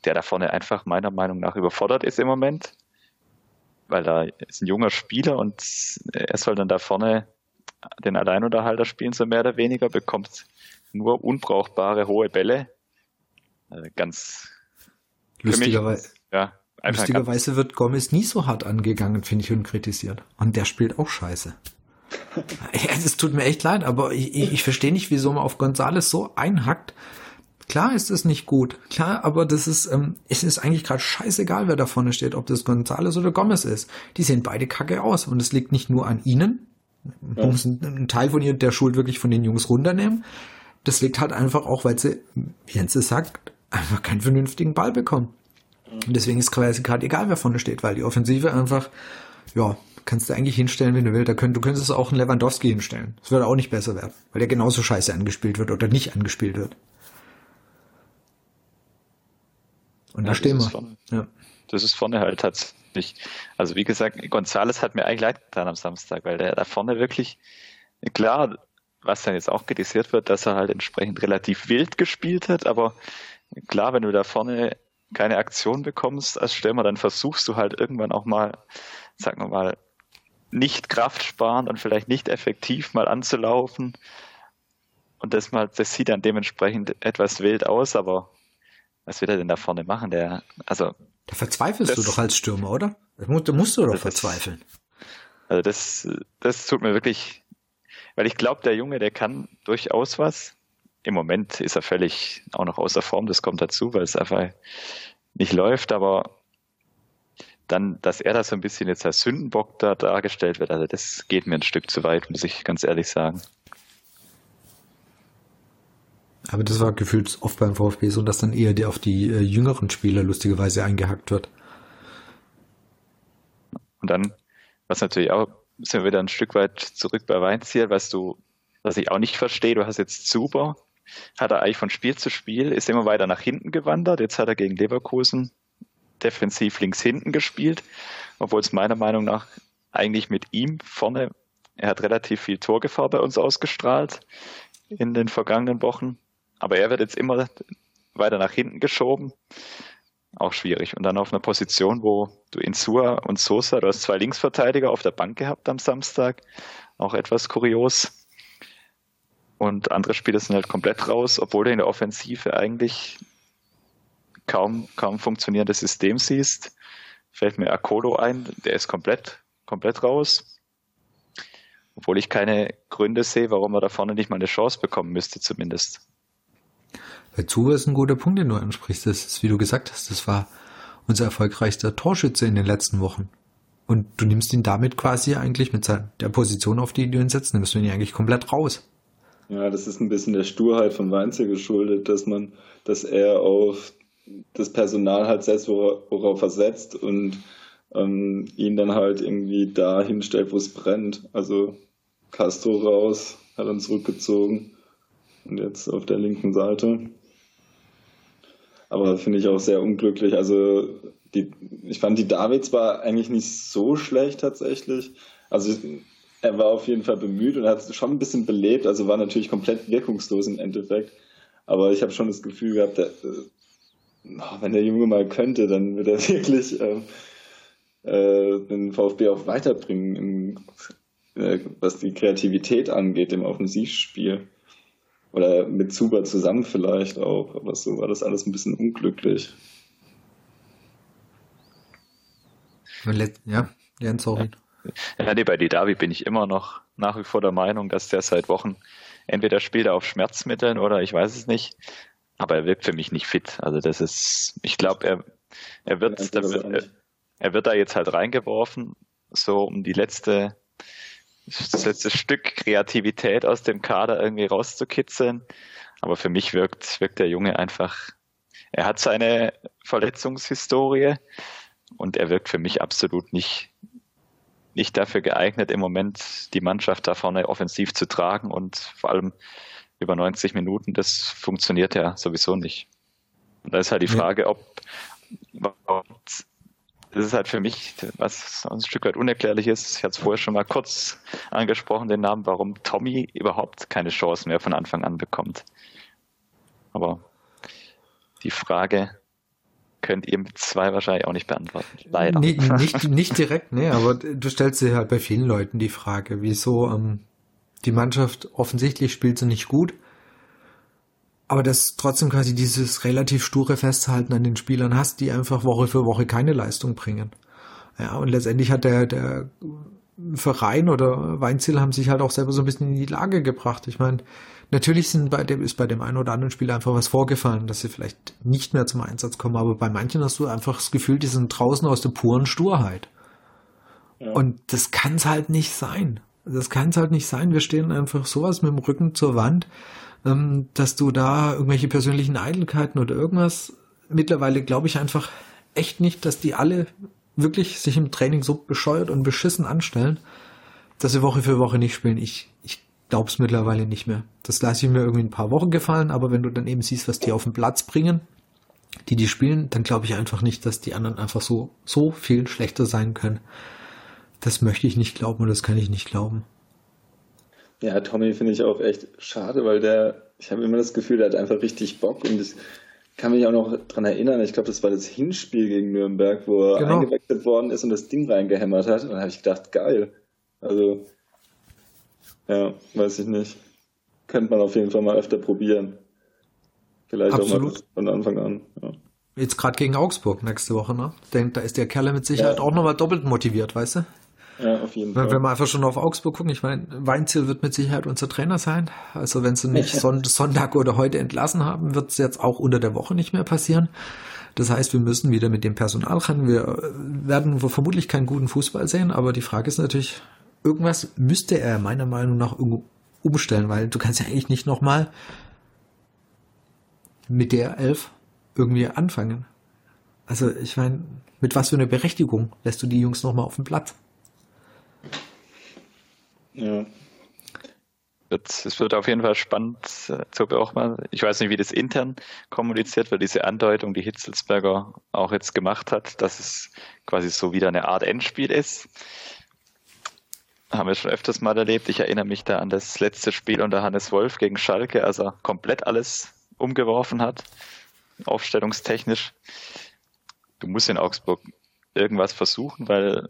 der da vorne einfach meiner Meinung nach überfordert ist im Moment, weil da ist ein junger Spieler und er soll dann da vorne den Alleinunterhalter spielen, so mehr oder weniger, bekommt nur unbrauchbare hohe Bälle. Also ganz lustigerweise. Ja, lustigerweise wird Gomez nie so hart angegangen, finde ich, und kritisiert. Und der spielt auch scheiße. es tut mir echt leid, aber ich, ich, ich verstehe nicht, wieso man auf Gonzales so einhackt. Klar ist es nicht gut, klar, aber das ist, ähm, es ist eigentlich gerade scheißegal, wer da vorne steht, ob das Gonzales oder Gomez ist. Die sehen beide kacke aus und es liegt nicht nur an ihnen. Man ja. muss einen, einen Teil von ihr der Schuld wirklich von den Jungs runternehmen. Das liegt halt einfach auch, weil sie, wie Jens es sagt, einfach keinen vernünftigen Ball bekommen. Und deswegen ist quasi gerade egal, wer vorne steht, weil die Offensive einfach, ja, kannst du eigentlich hinstellen, wenn du willst. Da könnt, du könntest auch einen Lewandowski hinstellen. Das würde auch nicht besser werden, weil der genauso scheiße angespielt wird oder nicht angespielt wird. Und ja, da stehen wir. Vorne, ja. Das ist vorne halt tatsächlich. Also wie gesagt, Gonzales hat mir eigentlich leid getan am Samstag, weil der da vorne wirklich, klar, was dann jetzt auch kritisiert wird, dass er halt entsprechend relativ wild gespielt hat, aber klar, wenn du da vorne keine Aktion bekommst als Stürmer, dann versuchst du halt irgendwann auch mal, sagen wir mal, nicht kraftsparend und vielleicht nicht effektiv mal anzulaufen. Und das mal, das sieht dann dementsprechend etwas wild aus, aber was will er denn da vorne machen? Der, also. Da verzweifelst das, du doch als Stürmer, oder? Da musst, musst du doch verzweifeln. Also das, das tut mir wirklich, weil ich glaube, der Junge, der kann durchaus was. Im Moment ist er völlig auch noch außer Form, das kommt dazu, weil es einfach nicht läuft, aber dann, dass er da so ein bisschen jetzt als Sündenbock da dargestellt wird, also das geht mir ein Stück zu weit, muss ich ganz ehrlich sagen. Aber das war gefühlt oft beim VfB so, dass dann eher die auf die äh, jüngeren Spieler lustigerweise eingehackt wird. Und dann, was natürlich auch, sind wir wieder ein Stück weit zurück bei Weinziel, was du, was ich auch nicht verstehe, du hast jetzt Zuber, hat er eigentlich von Spiel zu Spiel, ist immer weiter nach hinten gewandert, jetzt hat er gegen Leverkusen defensiv links hinten gespielt, obwohl es meiner Meinung nach eigentlich mit ihm vorne, er hat relativ viel Torgefahr bei uns ausgestrahlt in den vergangenen Wochen. Aber er wird jetzt immer weiter nach hinten geschoben. Auch schwierig. Und dann auf einer Position, wo du Insua und Sosa, du hast zwei Linksverteidiger auf der Bank gehabt am Samstag. Auch etwas kurios. Und andere Spieler sind halt komplett raus, obwohl du in der Offensive eigentlich kaum, kaum funktionierendes System siehst. Fällt mir Akolo ein, der ist komplett, komplett raus. Obwohl ich keine Gründe sehe, warum er da vorne nicht mal eine Chance bekommen müsste, zumindest. Bei Zuber ist ein guter Punkt, den du ansprichst. Das ist, wie du gesagt hast, das war unser erfolgreichster Torschütze in den letzten Wochen. Und du nimmst ihn damit quasi eigentlich mit der Position, auf die du ihn setzt, nimmst du ihn eigentlich komplett raus. Ja, das ist ein bisschen der Sturheit von Weinzel geschuldet, dass man, dass er auf das Personal halt setzt, worauf er setzt und ähm, ihn dann halt irgendwie da hinstellt, wo es brennt. Also Castro raus, hat dann zurückgezogen und jetzt auf der linken Seite. Aber finde ich auch sehr unglücklich. Also die, ich fand die Davids war eigentlich nicht so schlecht tatsächlich. Also er war auf jeden Fall bemüht und hat es schon ein bisschen belebt. Also war natürlich komplett wirkungslos im Endeffekt. Aber ich habe schon das Gefühl gehabt, der, äh, wenn der Junge mal könnte, dann würde er wirklich äh, äh, den VfB auch weiterbringen, im, äh, was die Kreativität angeht im Offensivspiel. Oder mit Zuber zusammen vielleicht auch, aber so war das alles ein bisschen unglücklich. Ja, Jan, sorry. Ja, nee, bei Didavi bin ich immer noch nach wie vor der Meinung, dass der seit Wochen entweder spielt er auf Schmerzmitteln oder ich weiß es nicht, aber er wirkt für mich nicht fit. Also das ist, ich glaube, er, er wird, er, er, er wird da jetzt halt reingeworfen, so um die letzte das letzte Stück Kreativität aus dem Kader irgendwie rauszukitzeln. Aber für mich wirkt, wirkt der Junge einfach, er hat seine Verletzungshistorie und er wirkt für mich absolut nicht, nicht dafür geeignet, im Moment die Mannschaft da vorne offensiv zu tragen und vor allem über 90 Minuten, das funktioniert ja sowieso nicht. Und da ist halt die Frage, ob, ob das ist halt für mich, was ein Stück weit unerklärlich ist. Ich hatte es vorher schon mal kurz angesprochen, den Namen, warum Tommy überhaupt keine Chance mehr von Anfang an bekommt. Aber die Frage könnt ihr mit zwei wahrscheinlich auch nicht beantworten. Leider. Nee, nicht, nicht direkt, nee, aber du stellst dir halt bei vielen Leuten die Frage, wieso ähm, die Mannschaft offensichtlich spielt sie nicht gut. Aber dass trotzdem quasi dieses relativ sture Festhalten an den Spielern hast, die einfach Woche für Woche keine Leistung bringen. Ja, und letztendlich hat der, der Verein oder Weinziel haben sich halt auch selber so ein bisschen in die Lage gebracht. Ich meine, natürlich sind bei dem, ist bei dem einen oder anderen Spieler einfach was vorgefallen, dass sie vielleicht nicht mehr zum Einsatz kommen, aber bei manchen hast du einfach das Gefühl, die sind draußen aus der puren Sturheit. Ja. Und das kann es halt nicht sein. Das kann es halt nicht sein. Wir stehen einfach sowas mit dem Rücken zur Wand, ähm, dass du da irgendwelche persönlichen Eitelkeiten oder irgendwas. Mittlerweile glaube ich einfach echt nicht, dass die alle wirklich sich im Training so bescheuert und beschissen anstellen, dass sie Woche für Woche nicht spielen. Ich, ich glaube es mittlerweile nicht mehr. Das lasse ich mir irgendwie ein paar Wochen gefallen, aber wenn du dann eben siehst, was die auf den Platz bringen, die die spielen, dann glaube ich einfach nicht, dass die anderen einfach so, so viel schlechter sein können. Das möchte ich nicht glauben und das kann ich nicht glauben. Ja, Tommy finde ich auch echt schade, weil der, ich habe immer das Gefühl, der hat einfach richtig Bock und ich kann mich auch noch dran erinnern, ich glaube, das war das Hinspiel gegen Nürnberg, wo er genau. eingewechselt worden ist und das Ding reingehämmert hat. Und dann habe ich gedacht, geil. Also, ja, weiß ich nicht. Könnte man auf jeden Fall mal öfter probieren. Vielleicht Absolut. auch mal von Anfang an. Ja. Jetzt gerade gegen Augsburg nächste Woche, ne? Denk, da ist der Kerl mit Sicherheit ja. auch nochmal doppelt motiviert, weißt du? Ja, auf jeden Fall. Wenn wir einfach schon auf Augsburg gucken, ich meine, Weinziel wird mit Sicherheit unser Trainer sein. Also wenn sie nicht Sonntag oder heute entlassen haben, wird es jetzt auch unter der Woche nicht mehr passieren. Das heißt, wir müssen wieder mit dem Personal ran. Wir äh, werden vermutlich keinen guten Fußball sehen, aber die Frage ist natürlich, irgendwas müsste er meiner Meinung nach umstellen, weil du kannst ja eigentlich nicht nochmal mit der Elf irgendwie anfangen. Also ich meine, mit was für einer Berechtigung lässt du die Jungs nochmal auf den Platz? Ja. Es wird auf jeden Fall spannend äh, zu beobachten. Ich weiß nicht, wie das intern kommuniziert wird, diese Andeutung, die Hitzelsberger auch jetzt gemacht hat, dass es quasi so wieder eine Art Endspiel ist. Haben wir schon öfters mal erlebt. Ich erinnere mich da an das letzte Spiel unter Hannes Wolf gegen Schalke, als er komplett alles umgeworfen hat, aufstellungstechnisch. Du musst in Augsburg irgendwas versuchen, weil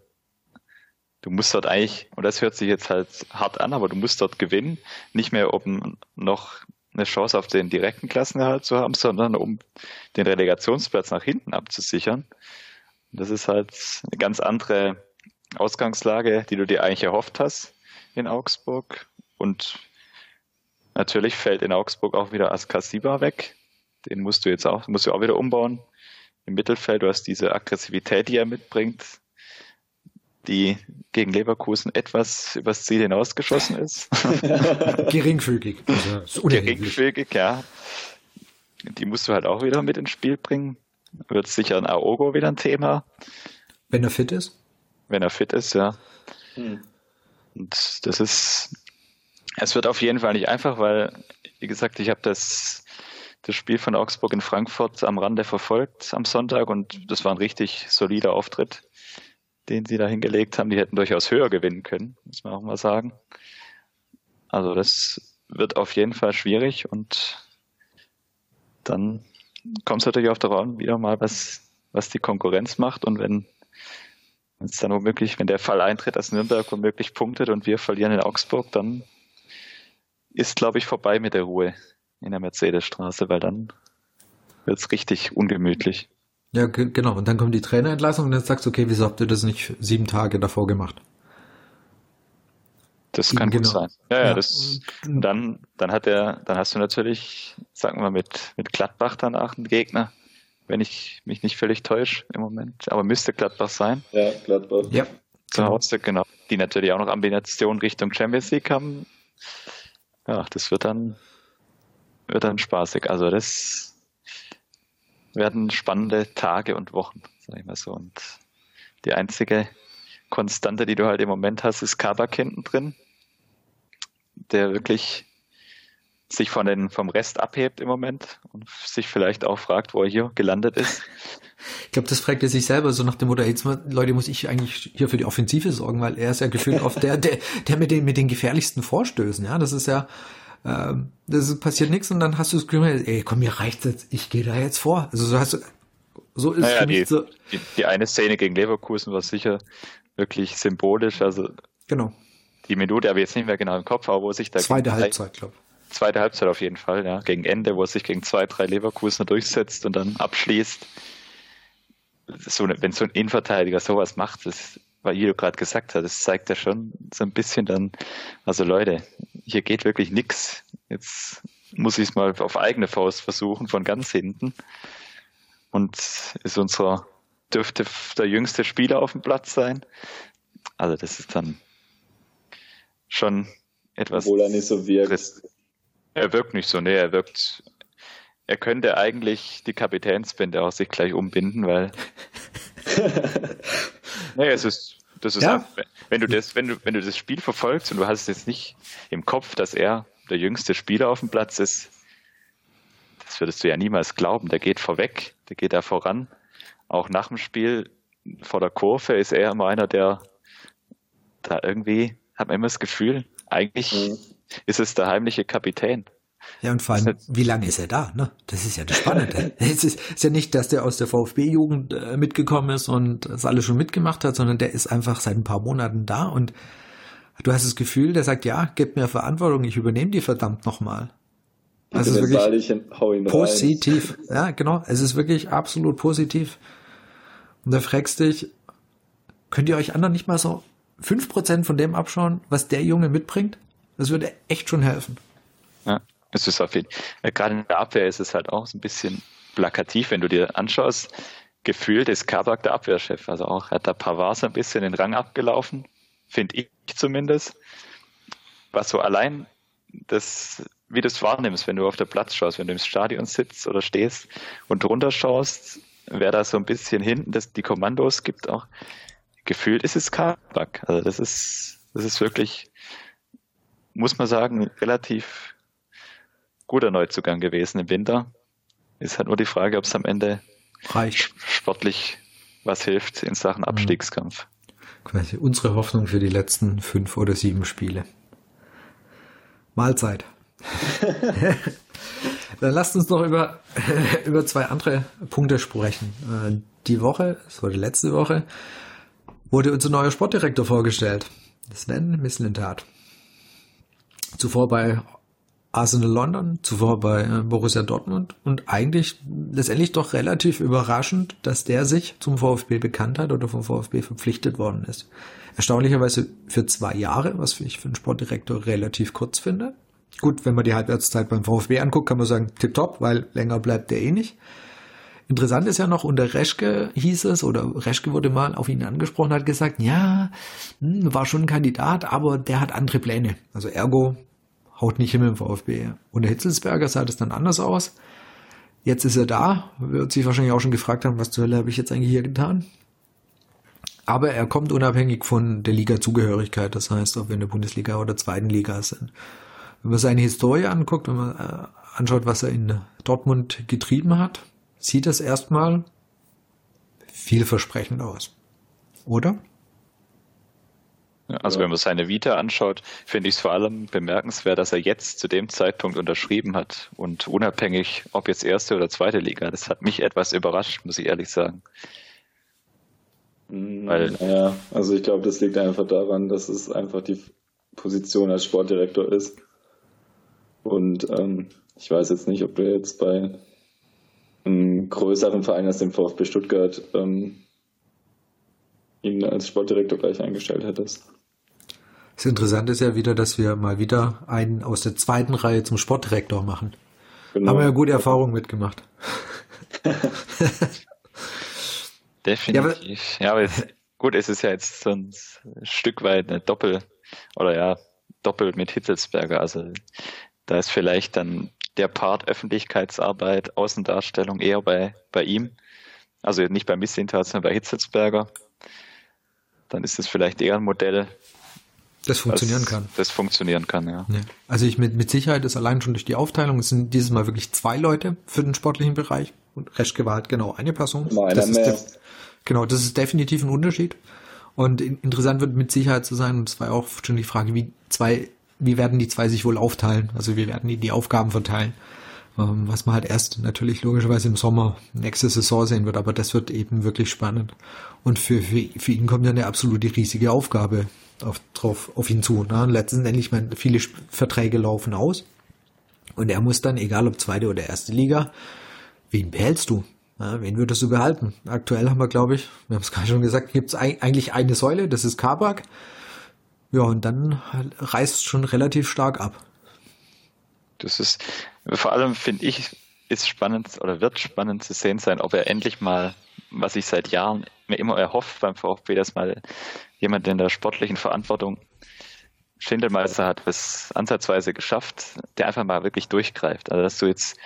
du musst dort eigentlich, und das hört sich jetzt halt hart an, aber du musst dort gewinnen, nicht mehr um noch eine Chance auf den direkten Klassenerhalt zu haben, sondern um den Relegationsplatz nach hinten abzusichern. das ist halt eine ganz andere Ausgangslage, die du dir eigentlich erhofft hast in Augsburg. Und natürlich fällt in Augsburg auch wieder Askasiba weg. Den musst du jetzt auch, musst du auch wieder umbauen. Im Mittelfeld, du hast diese Aggressivität, die er mitbringt die gegen Leverkusen etwas übers Ziel hinausgeschossen ist. Geringfügig. Also Geringfügig, ja. Die musst du halt auch wieder mit ins Spiel bringen. Wird sicher ein Aogo wieder ein Thema. Wenn er fit ist? Wenn er fit ist, ja. Hm. Und das ist, es wird auf jeden Fall nicht einfach, weil, wie gesagt, ich habe das, das Spiel von Augsburg in Frankfurt am Rande verfolgt am Sonntag und das war ein richtig solider Auftritt den sie da hingelegt haben, die hätten durchaus höher gewinnen können, muss man auch mal sagen. Also das wird auf jeden Fall schwierig und dann kommt es natürlich auf der Raum wieder mal, was, was die Konkurrenz macht und wenn es dann womöglich, wenn der Fall eintritt, dass Nürnberg womöglich punktet und wir verlieren in Augsburg, dann ist, glaube ich, vorbei mit der Ruhe in der Mercedesstraße, weil dann wird es richtig ungemütlich. Ja, genau. Und dann kommt die Trainerentlassung und dann sagst du, okay, wieso habt ihr das nicht sieben Tage davor gemacht? Das kann genau. gut sein. Ja, ja, das, dann, dann hat er, dann hast du natürlich, sagen wir mit, mit Gladbach danach einen Gegner, wenn ich mich nicht völlig täusche im Moment. Aber müsste Gladbach sein. Ja, Gladbach. Ja. Zu Hause, genau. Die natürlich auch noch Ambitionen Richtung Champions League haben. Ja, das wird dann, wird dann spaßig. Also das, werden spannende Tage und Wochen, sag ich mal so. Und die einzige Konstante, die du halt im Moment hast, ist Kabak hinten drin, der wirklich sich von den, vom Rest abhebt im Moment und sich vielleicht auch fragt, wo er hier gelandet ist. Ich glaube, das fragt er sich selber so nach dem Motto, jetzt Leute, muss ich eigentlich hier für die Offensive sorgen, weil er ist ja gefühlt oft der, der, der mit den, mit den gefährlichsten Vorstößen, ja. Das ist ja, ähm, das passiert nichts und dann hast du das Gefühl, ey, komm, mir reicht's jetzt, ich gehe da jetzt vor. Also so hast du, so ist naja, die, so. Die, die, eine Szene gegen Leverkusen war sicher wirklich symbolisch, also genau. die Minute habe ich jetzt nicht mehr genau im Kopf, aber wo sich da. Zweite Halbzeit, glaube ich. Zweite Halbzeit auf jeden Fall, ja. Gegen Ende, wo er sich gegen zwei, drei Leverkusener durchsetzt und dann abschließt. So, wenn so ein Innenverteidiger sowas macht, das, weil du gerade gesagt hast, das zeigt ja schon so ein bisschen dann, also Leute, hier geht wirklich nichts. Jetzt muss ich es mal auf eigene Faust versuchen, von ganz hinten. Und ist unser, dürfte der jüngste Spieler auf dem Platz sein. Also das ist dann schon etwas. Obwohl er nicht so wirkt. Er wirkt nicht so, nee, er wirkt, er könnte eigentlich die Kapitänsbinde auch sich gleich umbinden, weil, nee, es ist, das ist, ja. Wenn du das, wenn du, wenn du das Spiel verfolgst und du hast es jetzt nicht im Kopf, dass er der jüngste Spieler auf dem Platz ist, das würdest du ja niemals glauben. Der geht vorweg, der geht da voran. Auch nach dem Spiel vor der Kurve ist er immer einer, der da irgendwie, hat man immer das Gefühl, eigentlich mhm. ist es der heimliche Kapitän. Ja, und vor allem, wie lange ist er da? Ne? Das ist ja das Spannende. es ist, ist, ja nicht, dass der aus der VfB-Jugend äh, mitgekommen ist und das alles schon mitgemacht hat, sondern der ist einfach seit ein paar Monaten da und du hast das Gefühl, der sagt, ja, gib mir Verantwortung, ich übernehme die verdammt nochmal. Also es ist wirklich positiv. Ja, genau. Es ist wirklich absolut positiv. Und da fragst dich, könnt ihr euch anderen nicht mal so fünf Prozent von dem abschauen, was der Junge mitbringt? Das würde echt schon helfen. Ja, es ist auf jeden Fall. Gerade in der Abwehr ist es halt auch so ein bisschen plakativ, wenn du dir anschaust. Gefühlt ist Kabak der Abwehrchef. Also auch hat der Pavard so ein bisschen den Rang abgelaufen, finde ich zumindest. Was so allein das wie du es wahrnimmst, wenn du auf der Platz schaust, wenn du im Stadion sitzt oder stehst und drunter schaust, wer da so ein bisschen hinten das, die Kommandos gibt auch. Gefühlt ist es Kabak. Also das ist, das ist wirklich, muss man sagen, relativ guter Neuzugang gewesen im Winter. Ist halt nur die Frage, ob es am Ende reicht. sportlich was hilft in Sachen mhm. Abstiegskampf. Quasi unsere Hoffnung für die letzten fünf oder sieben Spiele. Mahlzeit. Dann lasst uns noch über, über zwei andere Punkte sprechen. Äh, die Woche, das war die letzte Woche, wurde unser neuer Sportdirektor vorgestellt. Sven Mislintat. Zuvor bei Arsenal London, zuvor bei äh, Borussia Dortmund und eigentlich letztendlich doch relativ überraschend, dass der sich zum VfB bekannt hat oder vom VfB verpflichtet worden ist. Erstaunlicherweise für zwei Jahre, was ich für einen Sportdirektor relativ kurz finde. Gut, wenn man die Halbwertszeit beim VfB anguckt, kann man sagen, tipptopp, weil länger bleibt der eh nicht. Interessant ist ja noch, unter Reschke hieß es, oder Reschke wurde mal auf ihn angesprochen, hat gesagt, ja, hm, war schon ein Kandidat, aber der hat andere Pläne. Also ergo haut nicht hin mit dem VfB. Unter Hitzelsberger sah das dann anders aus. Jetzt ist er da, wird sich wahrscheinlich auch schon gefragt haben, was zur Hölle habe ich jetzt eigentlich hier getan. Aber er kommt unabhängig von der Liga-Zugehörigkeit, das heißt, ob wir in der Bundesliga oder zweiten Liga sind wenn man seine Historie anguckt, wenn man äh, anschaut, was er in Dortmund getrieben hat, sieht das erstmal vielversprechend aus. Oder? Also wenn man seine Vita anschaut, finde ich es vor allem bemerkenswert, dass er jetzt zu dem Zeitpunkt unterschrieben hat und unabhängig, ob jetzt erste oder zweite Liga, das hat mich etwas überrascht, muss ich ehrlich sagen. Mm, Weil, ja, also ich glaube, das liegt einfach daran, dass es einfach die Position als Sportdirektor ist. Und ähm, ich weiß jetzt nicht, ob du jetzt bei einem größeren Verein als dem VfB Stuttgart ähm, ihn als Sportdirektor gleich eingestellt hättest. Das Interessante ist ja wieder, dass wir mal wieder einen aus der zweiten Reihe zum Sportdirektor machen. Genau. Haben wir ja gute Erfahrungen mitgemacht. Definitiv. Ja, aber, ja, aber jetzt, gut, es ist ja jetzt so ein Stück weit eine Doppel- oder ja, doppelt mit Hitzelsberger. Also da ist vielleicht dann der Part Öffentlichkeitsarbeit, Außendarstellung eher bei, bei ihm. Also nicht bei Missintat, sondern bei Hitzelsberger. Dann ist es vielleicht eher ein Modell, das funktionieren kann. Das funktionieren kann, ja. ja. Also ich mit, mit Sicherheit ist allein schon durch die Aufteilung, es sind dieses Mal wirklich zwei Leute für den sportlichen Bereich und Reschke war halt genau eine Person. Mal das ist mehr. genau, das ist definitiv ein Unterschied. Und interessant wird mit Sicherheit zu sein, und es war auch schon die Frage, wie zwei wie werden die zwei sich wohl aufteilen? Also wie werden die die Aufgaben verteilen? Ähm, was man halt erst natürlich logischerweise im Sommer nächste Saison sehen wird, aber das wird eben wirklich spannend. Und für, für, für ihn kommt ja eine absolute riesige Aufgabe. Auf, drauf, auf ihn zu. Ne? Letztendlich, meine, viele Verträge laufen aus. Und er muss dann, egal ob zweite oder erste Liga, wen behältst du? Ja, wen würdest du behalten? Aktuell haben wir, glaube ich, wir haben es gerade schon gesagt, gibt es eigentlich eine Säule, das ist Kabak. Ja, und dann reißt es schon relativ stark ab. Das ist, vor allem finde ich, ist spannend oder wird spannend zu sehen sein, ob er endlich mal, was ich seit Jahren mir immer erhofft beim VfB, dass mal jemand in der sportlichen Verantwortung Schindelmeister hat es ansatzweise geschafft, der einfach mal wirklich durchgreift. Also dass du jetzt,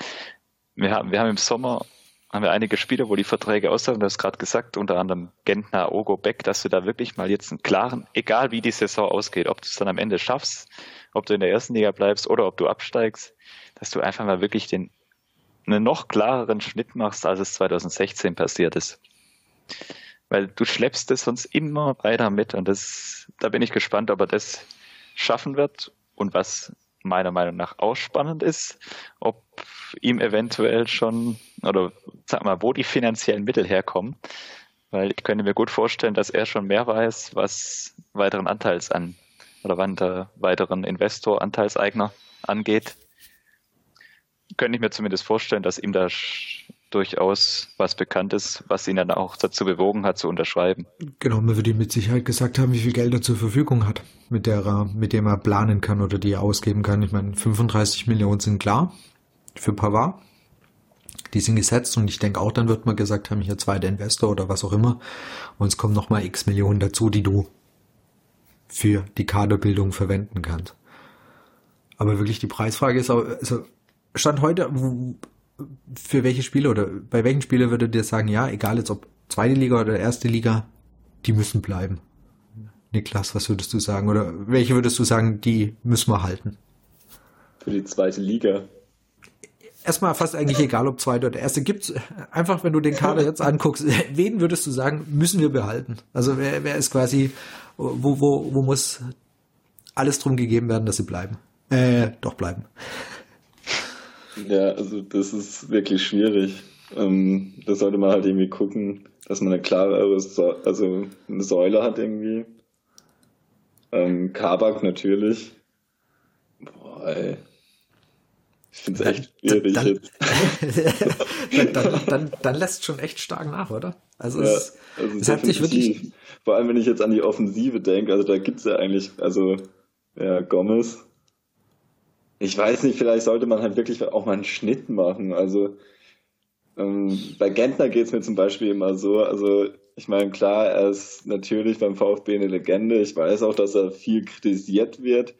wir haben, wir haben im Sommer haben wir einige Spieler, wo die Verträge auslaufen, du hast gerade gesagt, unter anderem Gentner, Ogo, Beck, dass du da wirklich mal jetzt einen klaren, egal wie die Saison ausgeht, ob du es dann am Ende schaffst, ob du in der ersten Liga bleibst oder ob du absteigst, dass du einfach mal wirklich den, einen noch klareren Schnitt machst, als es 2016 passiert ist. Weil du schleppst es sonst immer weiter mit und das, da bin ich gespannt, ob er das schaffen wird und was meiner Meinung nach auch spannend ist, ob ihm eventuell schon, oder sag mal, wo die finanziellen Mittel herkommen. Weil ich könnte mir gut vorstellen, dass er schon mehr weiß, was weiteren Anteils an oder wann der weiteren Investor, Anteilseigner angeht. Könnte ich mir zumindest vorstellen, dass ihm da durchaus was bekannt ist, was ihn dann auch dazu bewogen hat, zu unterschreiben. Genau, man würde ihm mit Sicherheit gesagt haben, wie viel Geld er zur Verfügung hat, mit der er, mit dem er planen kann oder die er ausgeben kann. Ich meine, 35 Millionen sind klar für Pavard. Die sind gesetzt und ich denke auch, dann wird man gesagt haben, hier zweiter Investor oder was auch immer. Und es kommen nochmal x Millionen dazu, die du für die Kaderbildung verwenden kannst. Aber wirklich die Preisfrage ist also Stand heute, für welche Spiele oder bei welchen Spielen würdet ihr sagen, ja, egal jetzt ob zweite Liga oder erste Liga, die müssen bleiben? Niklas, was würdest du sagen? Oder welche würdest du sagen, die müssen wir halten? Für die zweite Liga. Erstmal fast eigentlich egal, ob zweite oder erste. Gibt's einfach, wenn du den Kader jetzt anguckst, wen würdest du sagen, müssen wir behalten? Also wer, wer ist quasi, wo, wo, wo muss alles drum gegeben werden, dass sie bleiben? Äh, doch bleiben. Ja, also das ist wirklich schwierig. Ähm, da sollte man halt irgendwie gucken, dass man eine klare, also eine Säule hat irgendwie. Ähm, Kabak natürlich. Boah, ey. Ich finde es echt schwierig dann, jetzt. dann, dann, dann, lässt schon echt stark nach, oder? Also, ja, es, also es hat sich wirklich. Vor allem, wenn ich jetzt an die Offensive denke, also da gibt's ja eigentlich, also ja, Gomez, ich weiß nicht, vielleicht sollte man halt wirklich auch mal einen Schnitt machen. Also ähm, bei Gentner geht's mir zum Beispiel immer so, also ich meine, klar, er ist natürlich beim VfB eine Legende. Ich weiß auch, dass er viel kritisiert wird.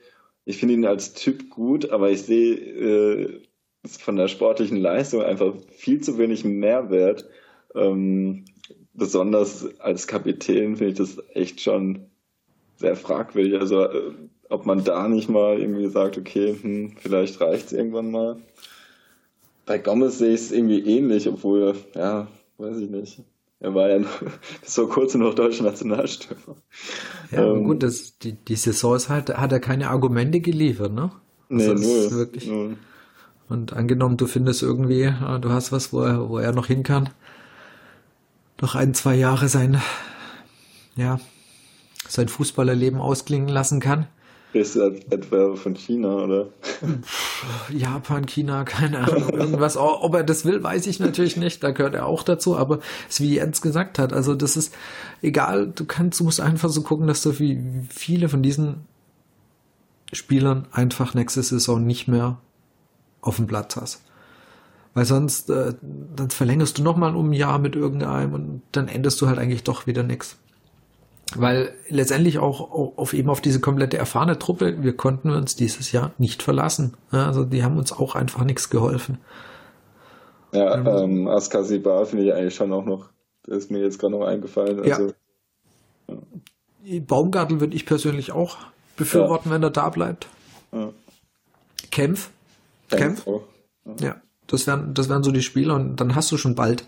Ich finde ihn als Typ gut, aber ich sehe äh, von der sportlichen Leistung einfach viel zu wenig Mehrwert. Ähm, besonders als Kapitän finde ich das echt schon sehr fragwürdig. Also äh, ob man da nicht mal irgendwie sagt, okay, hm, vielleicht reicht's irgendwann mal. Bei Gomez sehe ich es irgendwie ähnlich, obwohl, ja, weiß ich nicht. Er war ja noch, bis vor kurzem noch deutscher Nationalstürmer. Ja, ähm, gut, das, die, die Saison ist halt, hat er keine Argumente geliefert, ne? Also nee, null, wirklich. Null. Und angenommen, du findest irgendwie, ah, du hast was, wo er, wo er noch hin kann, noch ein, zwei Jahre sein, ja, sein Fußballerleben ausklingen lassen kann, ist das etwa von China, oder? Japan, China, keine Ahnung, irgendwas. Ob er das will, weiß ich natürlich nicht. Da gehört er auch dazu. Aber es wie Jens gesagt hat, also das ist egal. Du kannst, du musst einfach so gucken, dass du wie viele von diesen Spielern einfach nächste Saison nicht mehr auf dem Platz hast. Weil sonst, äh, dann verlängerst du nochmal um ein Jahr mit irgendeinem und dann endest du halt eigentlich doch wieder nichts. Weil letztendlich auch auf eben auf diese komplette erfahrene Truppe, wir konnten uns dieses Jahr nicht verlassen. also die haben uns auch einfach nichts geholfen. Ja, ähm, Askasibar finde ich eigentlich schon auch noch, das ist mir jetzt gerade noch eingefallen. Also, ja. ja. Baumgartel würde ich persönlich auch befürworten, ja. wenn er da bleibt. Ja. Kempf. Kempf. Kempf. Ja. ja, das wären, das wären so die Spieler und dann hast du schon bald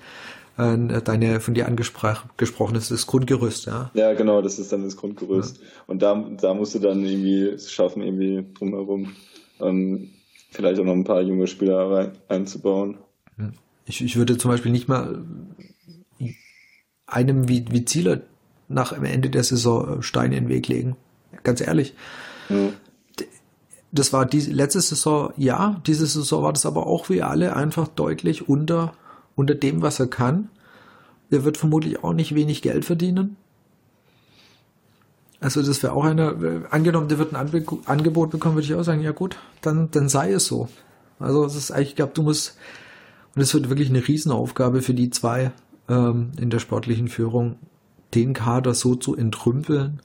äh, deine von dir angesprochen ist das Grundgerüst, ja. Ja, genau, das ist dann das Grundgerüst. Ja. Und da, da musst du dann irgendwie es schaffen, irgendwie drumherum ähm, vielleicht auch noch ein paar junge Spieler rein, einzubauen. Ich, ich würde zum Beispiel nicht mal einem wie, wie Zieler nach am Ende der Saison Steine in den Weg legen. ganz ehrlich. Mhm. Das war die letzte Saison, ja, diese Saison war das aber auch wie alle einfach deutlich unter, unter dem, was er kann. Er wird vermutlich auch nicht wenig Geld verdienen. Also das wäre auch einer, äh, angenommen, der wird ein Angebot bekommen, würde ich auch sagen, ja gut, dann, dann sei es so. Also es ist eigentlich, ich glaube, du musst, und es wird wirklich eine Riesenaufgabe für die zwei ähm, in der sportlichen Führung, den Kader so zu entrümpeln.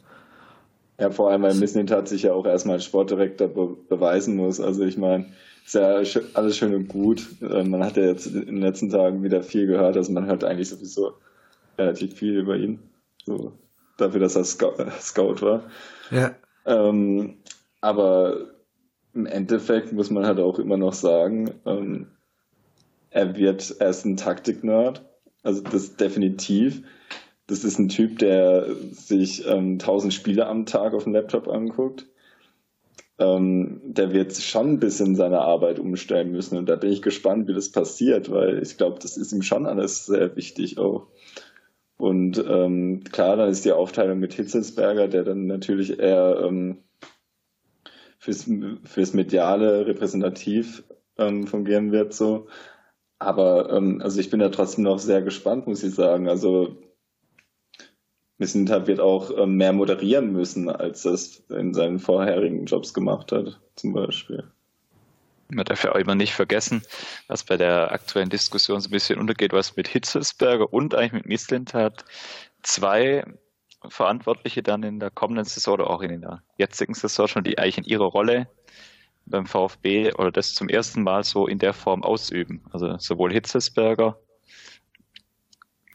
Ja, vor allem, weil Mislintat sich ja auch erstmal als Sportdirektor be beweisen muss. Also ich meine, ist ja alles schön und gut. Äh, man hat ja jetzt in den letzten Tagen wieder viel gehört, also man hört eigentlich sowieso relativ viel über ihn. So dafür, dass er Scout, Scout war. Ja. Ähm, aber im Endeffekt muss man halt auch immer noch sagen, ähm, er wird, er ist ein Taktik-Nerd. Also das definitiv. Das ist ein Typ, der sich ähm, 1000 Spiele am Tag auf dem Laptop anguckt. Ähm, der wird schon ein bisschen seine Arbeit umstellen müssen. Und da bin ich gespannt, wie das passiert, weil ich glaube, das ist ihm schon alles sehr wichtig auch. Und ähm, klar, dann ist die Aufteilung mit Hitzelsberger, der dann natürlich eher ähm, fürs, fürs Mediale repräsentativ ähm, fungieren wird so. Aber ähm, also ich bin da trotzdem noch sehr gespannt, muss ich sagen. Also Missentat wird auch ähm, mehr moderieren müssen, als das in seinen vorherigen Jobs gemacht hat, zum Beispiel. Man darf ja auch immer nicht vergessen, was bei der aktuellen Diskussion so ein bisschen untergeht, was mit Hitzelsberger und eigentlich mit Mislintat zwei Verantwortliche dann in der kommenden Saison oder auch in der jetzigen Saison schon, die eigentlich in ihrer Rolle beim VfB oder das zum ersten Mal so in der Form ausüben. Also sowohl Hitzelsberger,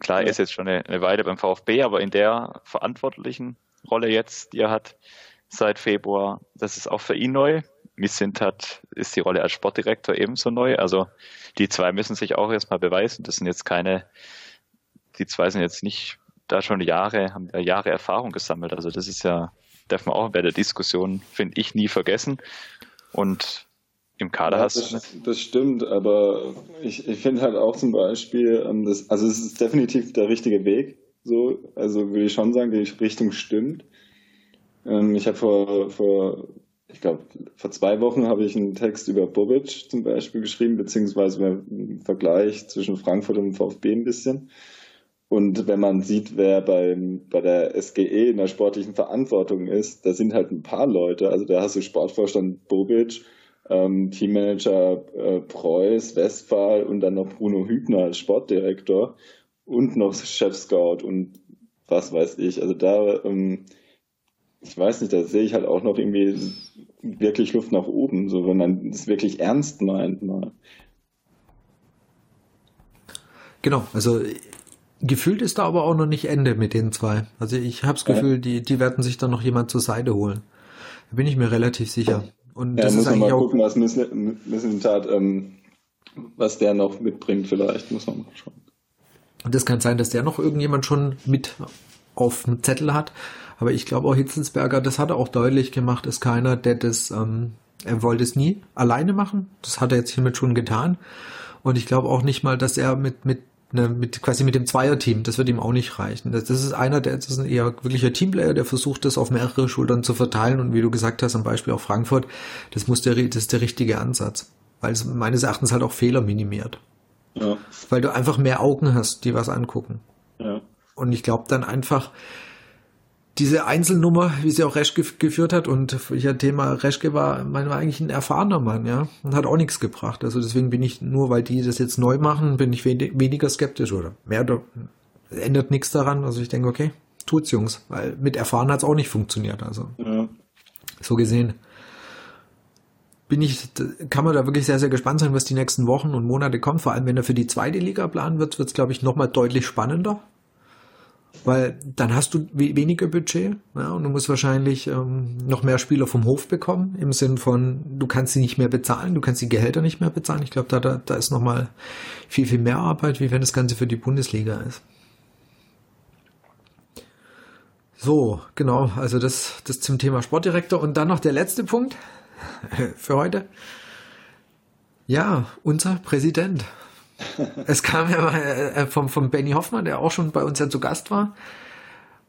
klar, er ist jetzt schon eine, eine Weile beim VfB, aber in der verantwortlichen Rolle jetzt, die er hat seit Februar, das ist auch für ihn neu. Missint hat, ist die Rolle als Sportdirektor ebenso neu. Also die zwei müssen sich auch erstmal beweisen. Das sind jetzt keine, die zwei sind jetzt nicht da schon Jahre, haben ja Jahre Erfahrung gesammelt. Also das ist ja, darf man auch bei der Diskussion, finde ich, nie vergessen. Und im Kader ja, hast das, du. Das stimmt, aber ich, ich finde halt auch zum Beispiel, ähm, das, also es ist definitiv der richtige Weg. So, also würde ich schon sagen, die Richtung stimmt. Ähm, ich habe vor, vor ich glaube, vor zwei Wochen habe ich einen Text über Bobic zum Beispiel geschrieben, beziehungsweise einen Vergleich zwischen Frankfurt und VfB ein bisschen. Und wenn man sieht, wer beim, bei der SGE in der sportlichen Verantwortung ist, da sind halt ein paar Leute. Also da hast du Sportvorstand Bobic, ähm, Teammanager äh, Preuß, Westphal und dann noch Bruno Hübner als Sportdirektor und noch Chef-Scout und was weiß ich. Also da ähm, ich weiß nicht, da sehe ich halt auch noch irgendwie wirklich Luft nach oben, so wenn man es wirklich ernst meint mal. Genau, also gefühlt ist da aber auch noch nicht Ende mit den zwei. Also ich habe das Gefühl, die, die werden sich dann noch jemand zur Seite holen. Da bin ich mir relativ sicher. Und ja, das muss ist man mal gucken, was Missentat, ähm, was der noch mitbringt vielleicht, muss man mal schauen. Und das kann sein, dass der noch irgendjemand schon mit auf dem Zettel hat. Aber ich glaube auch Hitzelsberger, das hat er auch deutlich gemacht, ist keiner, der das, ähm, er wollte es nie alleine machen. Das hat er jetzt hiermit schon getan. Und ich glaube auch nicht mal, dass er mit, mit, ne, mit quasi mit dem Zweierteam, das wird ihm auch nicht reichen. Das, das ist einer, der das ist ein eher wirklicher Teamplayer, der versucht, das auf mehrere Schultern zu verteilen. Und wie du gesagt hast, am Beispiel auch Frankfurt, das muss der, das ist der richtige Ansatz. Weil es meines Erachtens halt auch Fehler minimiert. Ja. Weil du einfach mehr Augen hast, die was angucken. Ja. Und ich glaube dann einfach, diese Einzelnummer, wie sie auch Reschke geführt hat und ja, Thema Reschke war, man war eigentlich ein erfahrener Mann, ja, und hat auch nichts gebracht. Also deswegen bin ich, nur weil die das jetzt neu machen, bin ich weniger skeptisch oder mehr, ändert nichts daran. Also ich denke, okay, tut's Jungs, weil mit erfahren hat's auch nicht funktioniert. Also ja. so gesehen bin ich, kann man da wirklich sehr, sehr gespannt sein, was die nächsten Wochen und Monate kommt. Vor allem, wenn er für die zweite Liga planen wird, wird's, glaube ich, nochmal deutlich spannender weil dann hast du weniger Budget ja, und du musst wahrscheinlich ähm, noch mehr Spieler vom Hof bekommen, im Sinn von, du kannst sie nicht mehr bezahlen, du kannst die Gehälter nicht mehr bezahlen. Ich glaube, da, da, da ist nochmal viel, viel mehr Arbeit, wie wenn das Ganze für die Bundesliga ist. So, genau, also das, das zum Thema Sportdirektor. Und dann noch der letzte Punkt für heute. Ja, unser Präsident es kam ja mal äh, vom, vom Benny Hoffmann, der auch schon bei uns ja zu Gast war.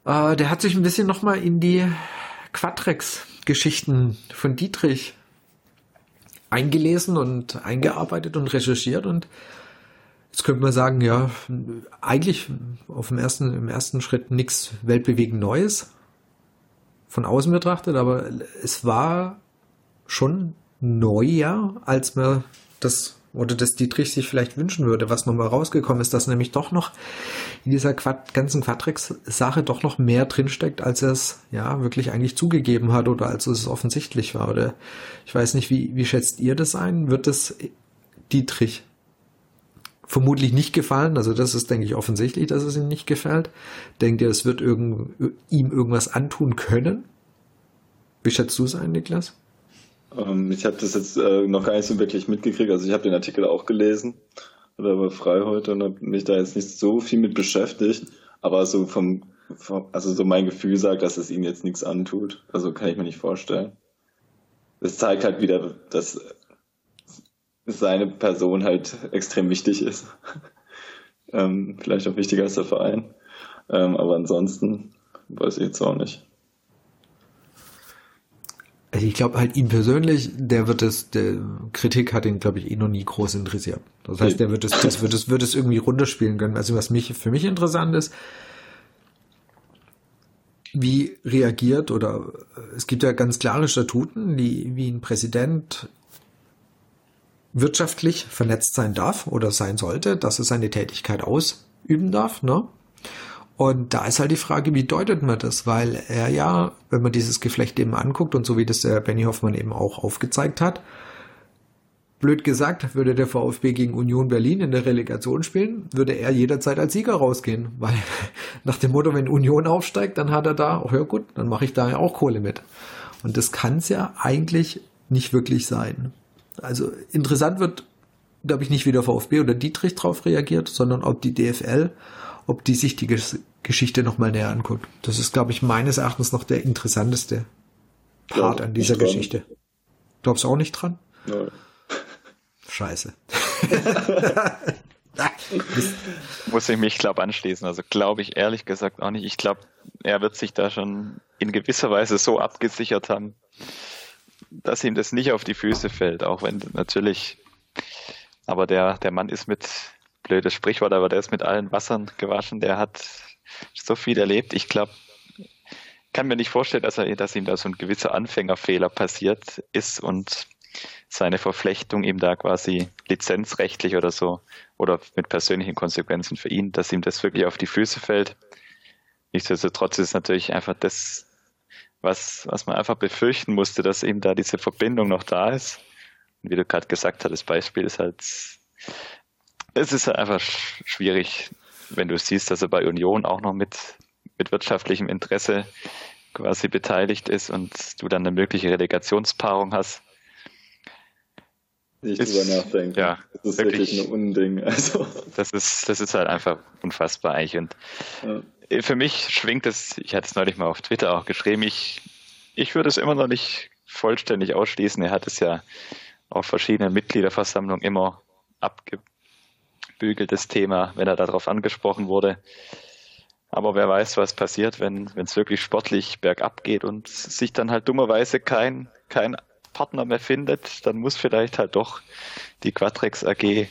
Äh, der hat sich ein bisschen nochmal in die Quatrex-Geschichten von Dietrich eingelesen und eingearbeitet und recherchiert und jetzt könnte man sagen, ja, eigentlich auf dem ersten, im ersten Schritt nichts weltbewegend Neues von außen betrachtet, aber es war schon neuer, als man das oder das Dietrich sich vielleicht wünschen würde, was nochmal rausgekommen ist, dass nämlich doch noch in dieser Quad ganzen Quadrex-Sache doch noch mehr drinsteckt, als er es ja wirklich eigentlich zugegeben hat oder als es offensichtlich war. Oder ich weiß nicht, wie, wie schätzt ihr das ein? Wird es Dietrich vermutlich nicht gefallen? Also das ist, denke ich, offensichtlich, dass es ihm nicht gefällt. Denkt ihr, es wird irgend, ihm irgendwas antun können? Wie schätzt du es ein, Niklas? Ähm, ich habe das jetzt äh, noch gar nicht so wirklich mitgekriegt. Also ich habe den Artikel auch gelesen oder war frei heute und habe mich da jetzt nicht so viel mit beschäftigt. Aber so vom, vom, also so mein Gefühl sagt, dass es ihm jetzt nichts antut. Also kann ich mir nicht vorstellen. Es zeigt halt wieder, dass seine Person halt extrem wichtig ist. ähm, vielleicht auch wichtiger als der Verein. Ähm, aber ansonsten weiß ich jetzt auch nicht. Also ich glaube halt ihn persönlich, der wird es, der Kritik hat ihn, glaube ich, eh noch nie groß interessiert. Das heißt, der wird es, das wird es, wird es irgendwie runterspielen können. Also was mich, für mich interessant ist, wie reagiert oder es gibt ja ganz klare Statuten, die, wie ein Präsident wirtschaftlich vernetzt sein darf oder sein sollte, dass er seine Tätigkeit ausüben darf, ne? Und da ist halt die Frage, wie deutet man das? Weil er ja, wenn man dieses Geflecht eben anguckt und so wie das der Benny Hoffmann eben auch aufgezeigt hat, blöd gesagt, würde der VfB gegen Union Berlin in der Relegation spielen, würde er jederzeit als Sieger rausgehen. Weil nach dem Motto, wenn Union aufsteigt, dann hat er da, oh ja gut, dann mache ich da ja auch Kohle mit. Und das kann es ja eigentlich nicht wirklich sein. Also interessant wird, glaube ich, nicht wie der VfB oder Dietrich drauf reagiert, sondern ob die DFL ob die sich die Geschichte nochmal näher anguckt. Das ist, glaube ich, meines Erachtens noch der interessanteste Part ja, an dieser Geschichte. Glaubst du auch nicht dran? Nein. Scheiße. Muss ich mich, glaube anschließen. Also glaube ich ehrlich gesagt auch nicht. Ich glaube, er wird sich da schon in gewisser Weise so abgesichert haben, dass ihm das nicht auf die Füße fällt. Auch wenn natürlich, aber der, der Mann ist mit blödes Sprichwort, aber der ist mit allen Wassern gewaschen. Der hat so viel erlebt. Ich glaube, kann mir nicht vorstellen, dass, er, dass ihm da so ein gewisser Anfängerfehler passiert ist und seine Verflechtung ihm da quasi lizenzrechtlich oder so oder mit persönlichen Konsequenzen für ihn, dass ihm das wirklich auf die Füße fällt. Nichtsdestotrotz ist natürlich einfach das, was, was man einfach befürchten musste, dass eben da diese Verbindung noch da ist. Und wie du gerade gesagt hast, das Beispiel ist halt es ist einfach schwierig, wenn du siehst, dass er bei Union auch noch mit, mit wirtschaftlichem Interesse quasi beteiligt ist und du dann eine mögliche Relegationspaarung hast. Nicht ist, drüber nachdenken. Ja, das ist wirklich, wirklich ein Unding. Also. Das ist, das ist halt einfach unfassbar eigentlich. Und ja. für mich schwingt es, ich hatte es neulich mal auf Twitter auch geschrieben, ich, ich würde es immer noch nicht vollständig ausschließen. Er hat es ja auf verschiedenen Mitgliederversammlungen immer abge ausgebügeltes Thema, wenn er darauf angesprochen wurde. Aber wer weiß, was passiert, wenn es wirklich sportlich bergab geht und sich dann halt dummerweise kein, kein Partner mehr findet, dann muss vielleicht halt doch die Quatrex AG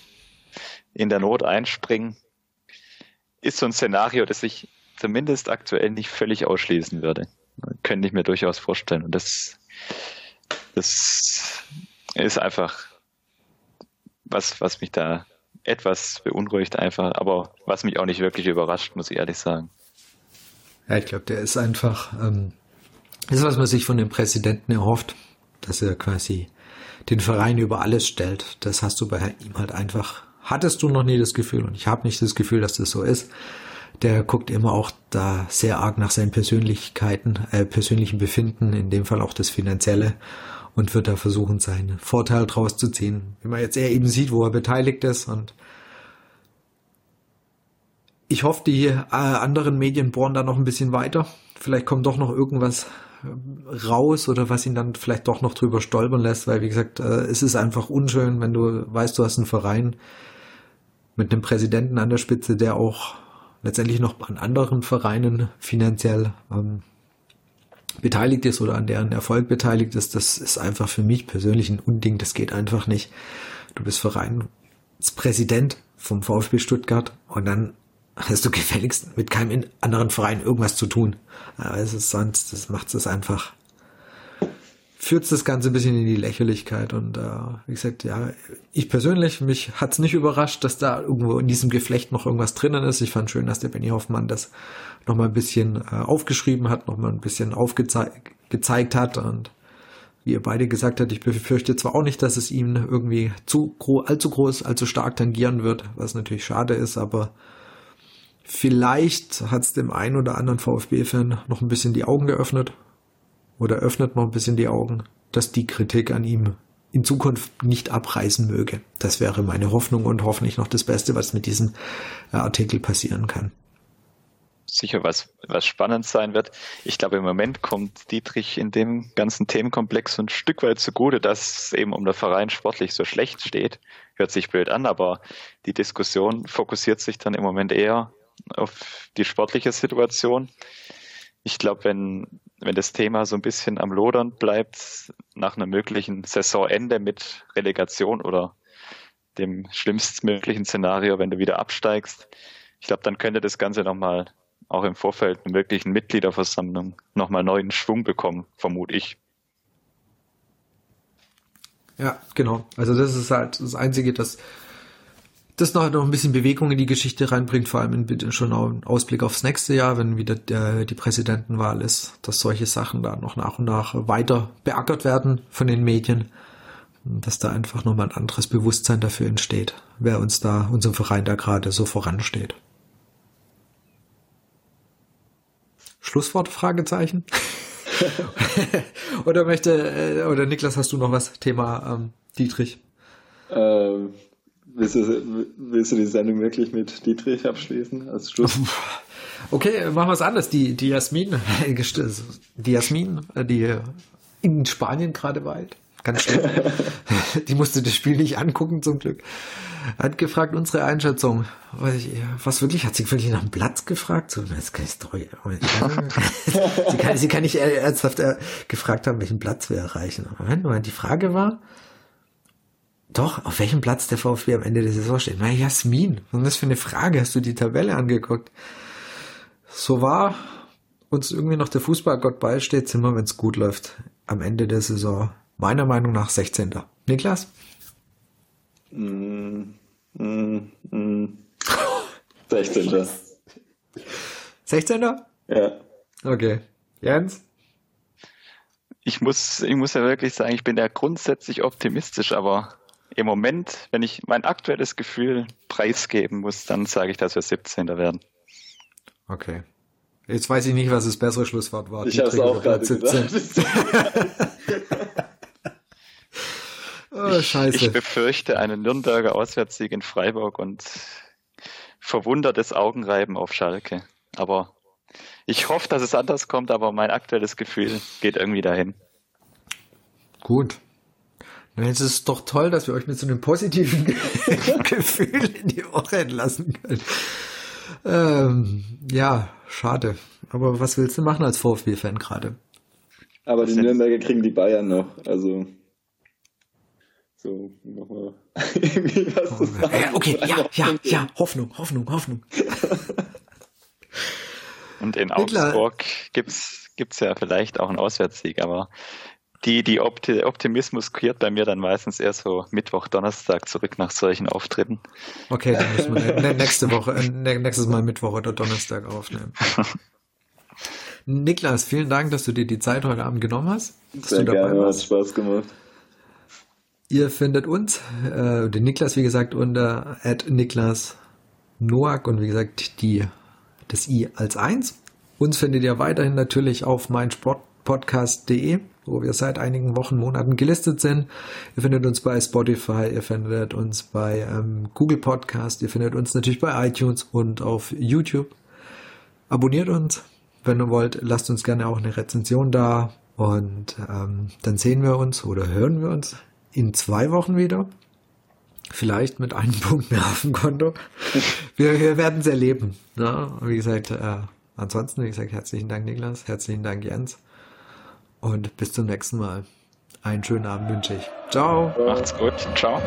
in der Not einspringen. Ist so ein Szenario, das ich zumindest aktuell nicht völlig ausschließen würde. Könnte ich mir durchaus vorstellen. Und das, das ist einfach was, was mich da etwas beunruhigt einfach, aber was mich auch nicht wirklich überrascht, muss ich ehrlich sagen. Ja, ich glaube, der ist einfach, ähm, das ist, was man sich von dem Präsidenten erhofft, dass er quasi den Verein über alles stellt. Das hast du bei ihm halt einfach, hattest du noch nie das Gefühl und ich habe nicht das Gefühl, dass das so ist. Der guckt immer auch da sehr arg nach seinen Persönlichkeiten, äh, persönlichen Befinden, in dem Fall auch das Finanzielle und wird da versuchen, seinen Vorteil draus zu ziehen. Wie man jetzt eher eben sieht, wo er beteiligt ist und ich hoffe, die äh, anderen Medien bohren da noch ein bisschen weiter. Vielleicht kommt doch noch irgendwas äh, raus oder was ihn dann vielleicht doch noch drüber stolpern lässt, weil wie gesagt, äh, es ist einfach unschön, wenn du weißt, du hast einen Verein mit einem Präsidenten an der Spitze, der auch letztendlich noch an anderen Vereinen finanziell ähm, beteiligt ist oder an deren Erfolg beteiligt ist, das ist einfach für mich persönlich ein Unding. Das geht einfach nicht. Du bist Vereinspräsident vom VfB Stuttgart und dann hast du gefälligst mit keinem anderen Verein irgendwas zu tun. Aber es ist sonst, das macht es einfach, führt das Ganze ein bisschen in die Lächerlichkeit. Und äh, wie gesagt, ja, ich persönlich, mich hat's nicht überrascht, dass da irgendwo in diesem Geflecht noch irgendwas drinnen ist. Ich fand schön, dass der Benny Hoffmann das nochmal ein bisschen äh, aufgeschrieben hat, nochmal ein bisschen aufgezeigt hat und wie ihr beide gesagt habt, ich befürchte zwar auch nicht, dass es ihn irgendwie zu allzu groß, allzu stark tangieren wird, was natürlich schade ist, aber vielleicht hat es dem einen oder anderen VfB-Fan noch ein bisschen die Augen geöffnet oder öffnet noch ein bisschen die Augen, dass die Kritik an ihm in Zukunft nicht abreißen möge. Das wäre meine Hoffnung und hoffentlich noch das Beste, was mit diesem äh, Artikel passieren kann sicher was, was spannend sein wird. Ich glaube, im Moment kommt Dietrich in dem ganzen Themenkomplex ein Stück weit zugute, dass eben um der Verein sportlich so schlecht steht. Hört sich blöd an, aber die Diskussion fokussiert sich dann im Moment eher auf die sportliche Situation. Ich glaube, wenn, wenn das Thema so ein bisschen am Lodern bleibt, nach einem möglichen Saisonende mit Relegation oder dem schlimmstmöglichen Szenario, wenn du wieder absteigst, ich glaube, dann könnte das Ganze nochmal auch im Vorfeld einer möglichen Mitgliederversammlung nochmal neuen Schwung bekommen, vermute ich. Ja, genau. Also das ist halt das Einzige, das das noch, noch ein bisschen Bewegung in die Geschichte reinbringt, vor allem in, schon im Ausblick aufs nächste Jahr, wenn wieder der, die Präsidentenwahl ist, dass solche Sachen da noch nach und nach weiter beackert werden von den Medien, dass da einfach nochmal ein anderes Bewusstsein dafür entsteht, wer uns da, unserem Verein da gerade so voransteht. Schlusswort? Fragezeichen. oder möchte, äh, oder Niklas, hast du noch was? Thema ähm, Dietrich. Ähm, willst, du, willst du die Sendung wirklich mit Dietrich abschließen als Schluss? Okay, machen wir es anders. Die, die Jasmin, die Jasmin, äh, die in Spanien gerade weilt, ganz schlimm. die musste das Spiel nicht angucken, zum Glück. Hat gefragt, unsere Einschätzung. Was wirklich? Hat sie wirklich nach dem Platz gefragt? So, das kann ich doch, sie, kann, sie kann nicht ernsthaft äh, gefragt haben, welchen Platz wir erreichen. Moment, die Frage war, doch, auf welchem Platz der VfB am Ende der Saison steht. Na, Jasmin, was ist das für eine Frage? Hast du die Tabelle angeguckt? So war uns irgendwie noch der Fußballgott beisteht, sind wir, wenn es gut läuft, am Ende der Saison meiner Meinung nach 16. Niklas? Mm, mm, mm. 16. 16. Ja. Okay. Jens? Ich muss, ich muss ja wirklich sagen, ich bin ja grundsätzlich optimistisch, aber im Moment, wenn ich mein aktuelles Gefühl preisgeben muss, dann sage ich, dass wir 17. werden. Okay. Jetzt weiß ich nicht, was das bessere Schlusswort war. Ich habe es auch gerade 17. Oh, scheiße. Ich, ich befürchte einen Nürnberger Auswärtssieg in Freiburg und verwundertes Augenreiben auf Schalke. Aber ich hoffe, dass es anders kommt, aber mein aktuelles Gefühl geht irgendwie dahin. Gut. Jetzt ist es doch toll, dass wir euch mit so einem positiven Gefühl in die Woche entlassen können. Ähm, ja, schade. Aber was willst du machen als VfB-Fan gerade? Aber die Nürnberger kriegen die Bayern noch. Also so, nochmal irgendwie was zu sagen. Ja, okay, ja, ja, ja, Hoffnung, Hoffnung, Hoffnung. Und in Augsburg gibt's gibt's ja vielleicht auch einen Auswärtssieg, aber die, die Opti Optimismus kehrt bei mir dann meistens eher so Mittwoch, Donnerstag zurück nach solchen Auftritten. Okay, dann müssen wir nächste Woche, äh, nächstes Mal Mittwoch oder Donnerstag aufnehmen. Niklas, vielen Dank, dass du dir die Zeit heute Abend genommen hast. Sehr gerne, warst. hat Spaß gemacht. Ihr findet uns, äh, den Niklas, wie gesagt, unter Niklas Noack und wie gesagt, die, das I als eins. Uns findet ihr weiterhin natürlich auf meinsportpodcast.de, wo wir seit einigen Wochen, Monaten gelistet sind. Ihr findet uns bei Spotify, ihr findet uns bei ähm, Google Podcast, ihr findet uns natürlich bei iTunes und auf YouTube. Abonniert uns, wenn ihr wollt, lasst uns gerne auch eine Rezension da und ähm, dann sehen wir uns oder hören wir uns in zwei Wochen wieder. Vielleicht mit einem Punkt mehr auf dem Konto. Wir, wir werden es erleben. Ne? Wie gesagt, äh, ansonsten, wie gesagt, herzlichen Dank, Niklas. Herzlichen Dank, Jens. Und bis zum nächsten Mal. Einen schönen Abend wünsche ich. Ciao. Macht's gut. Ciao.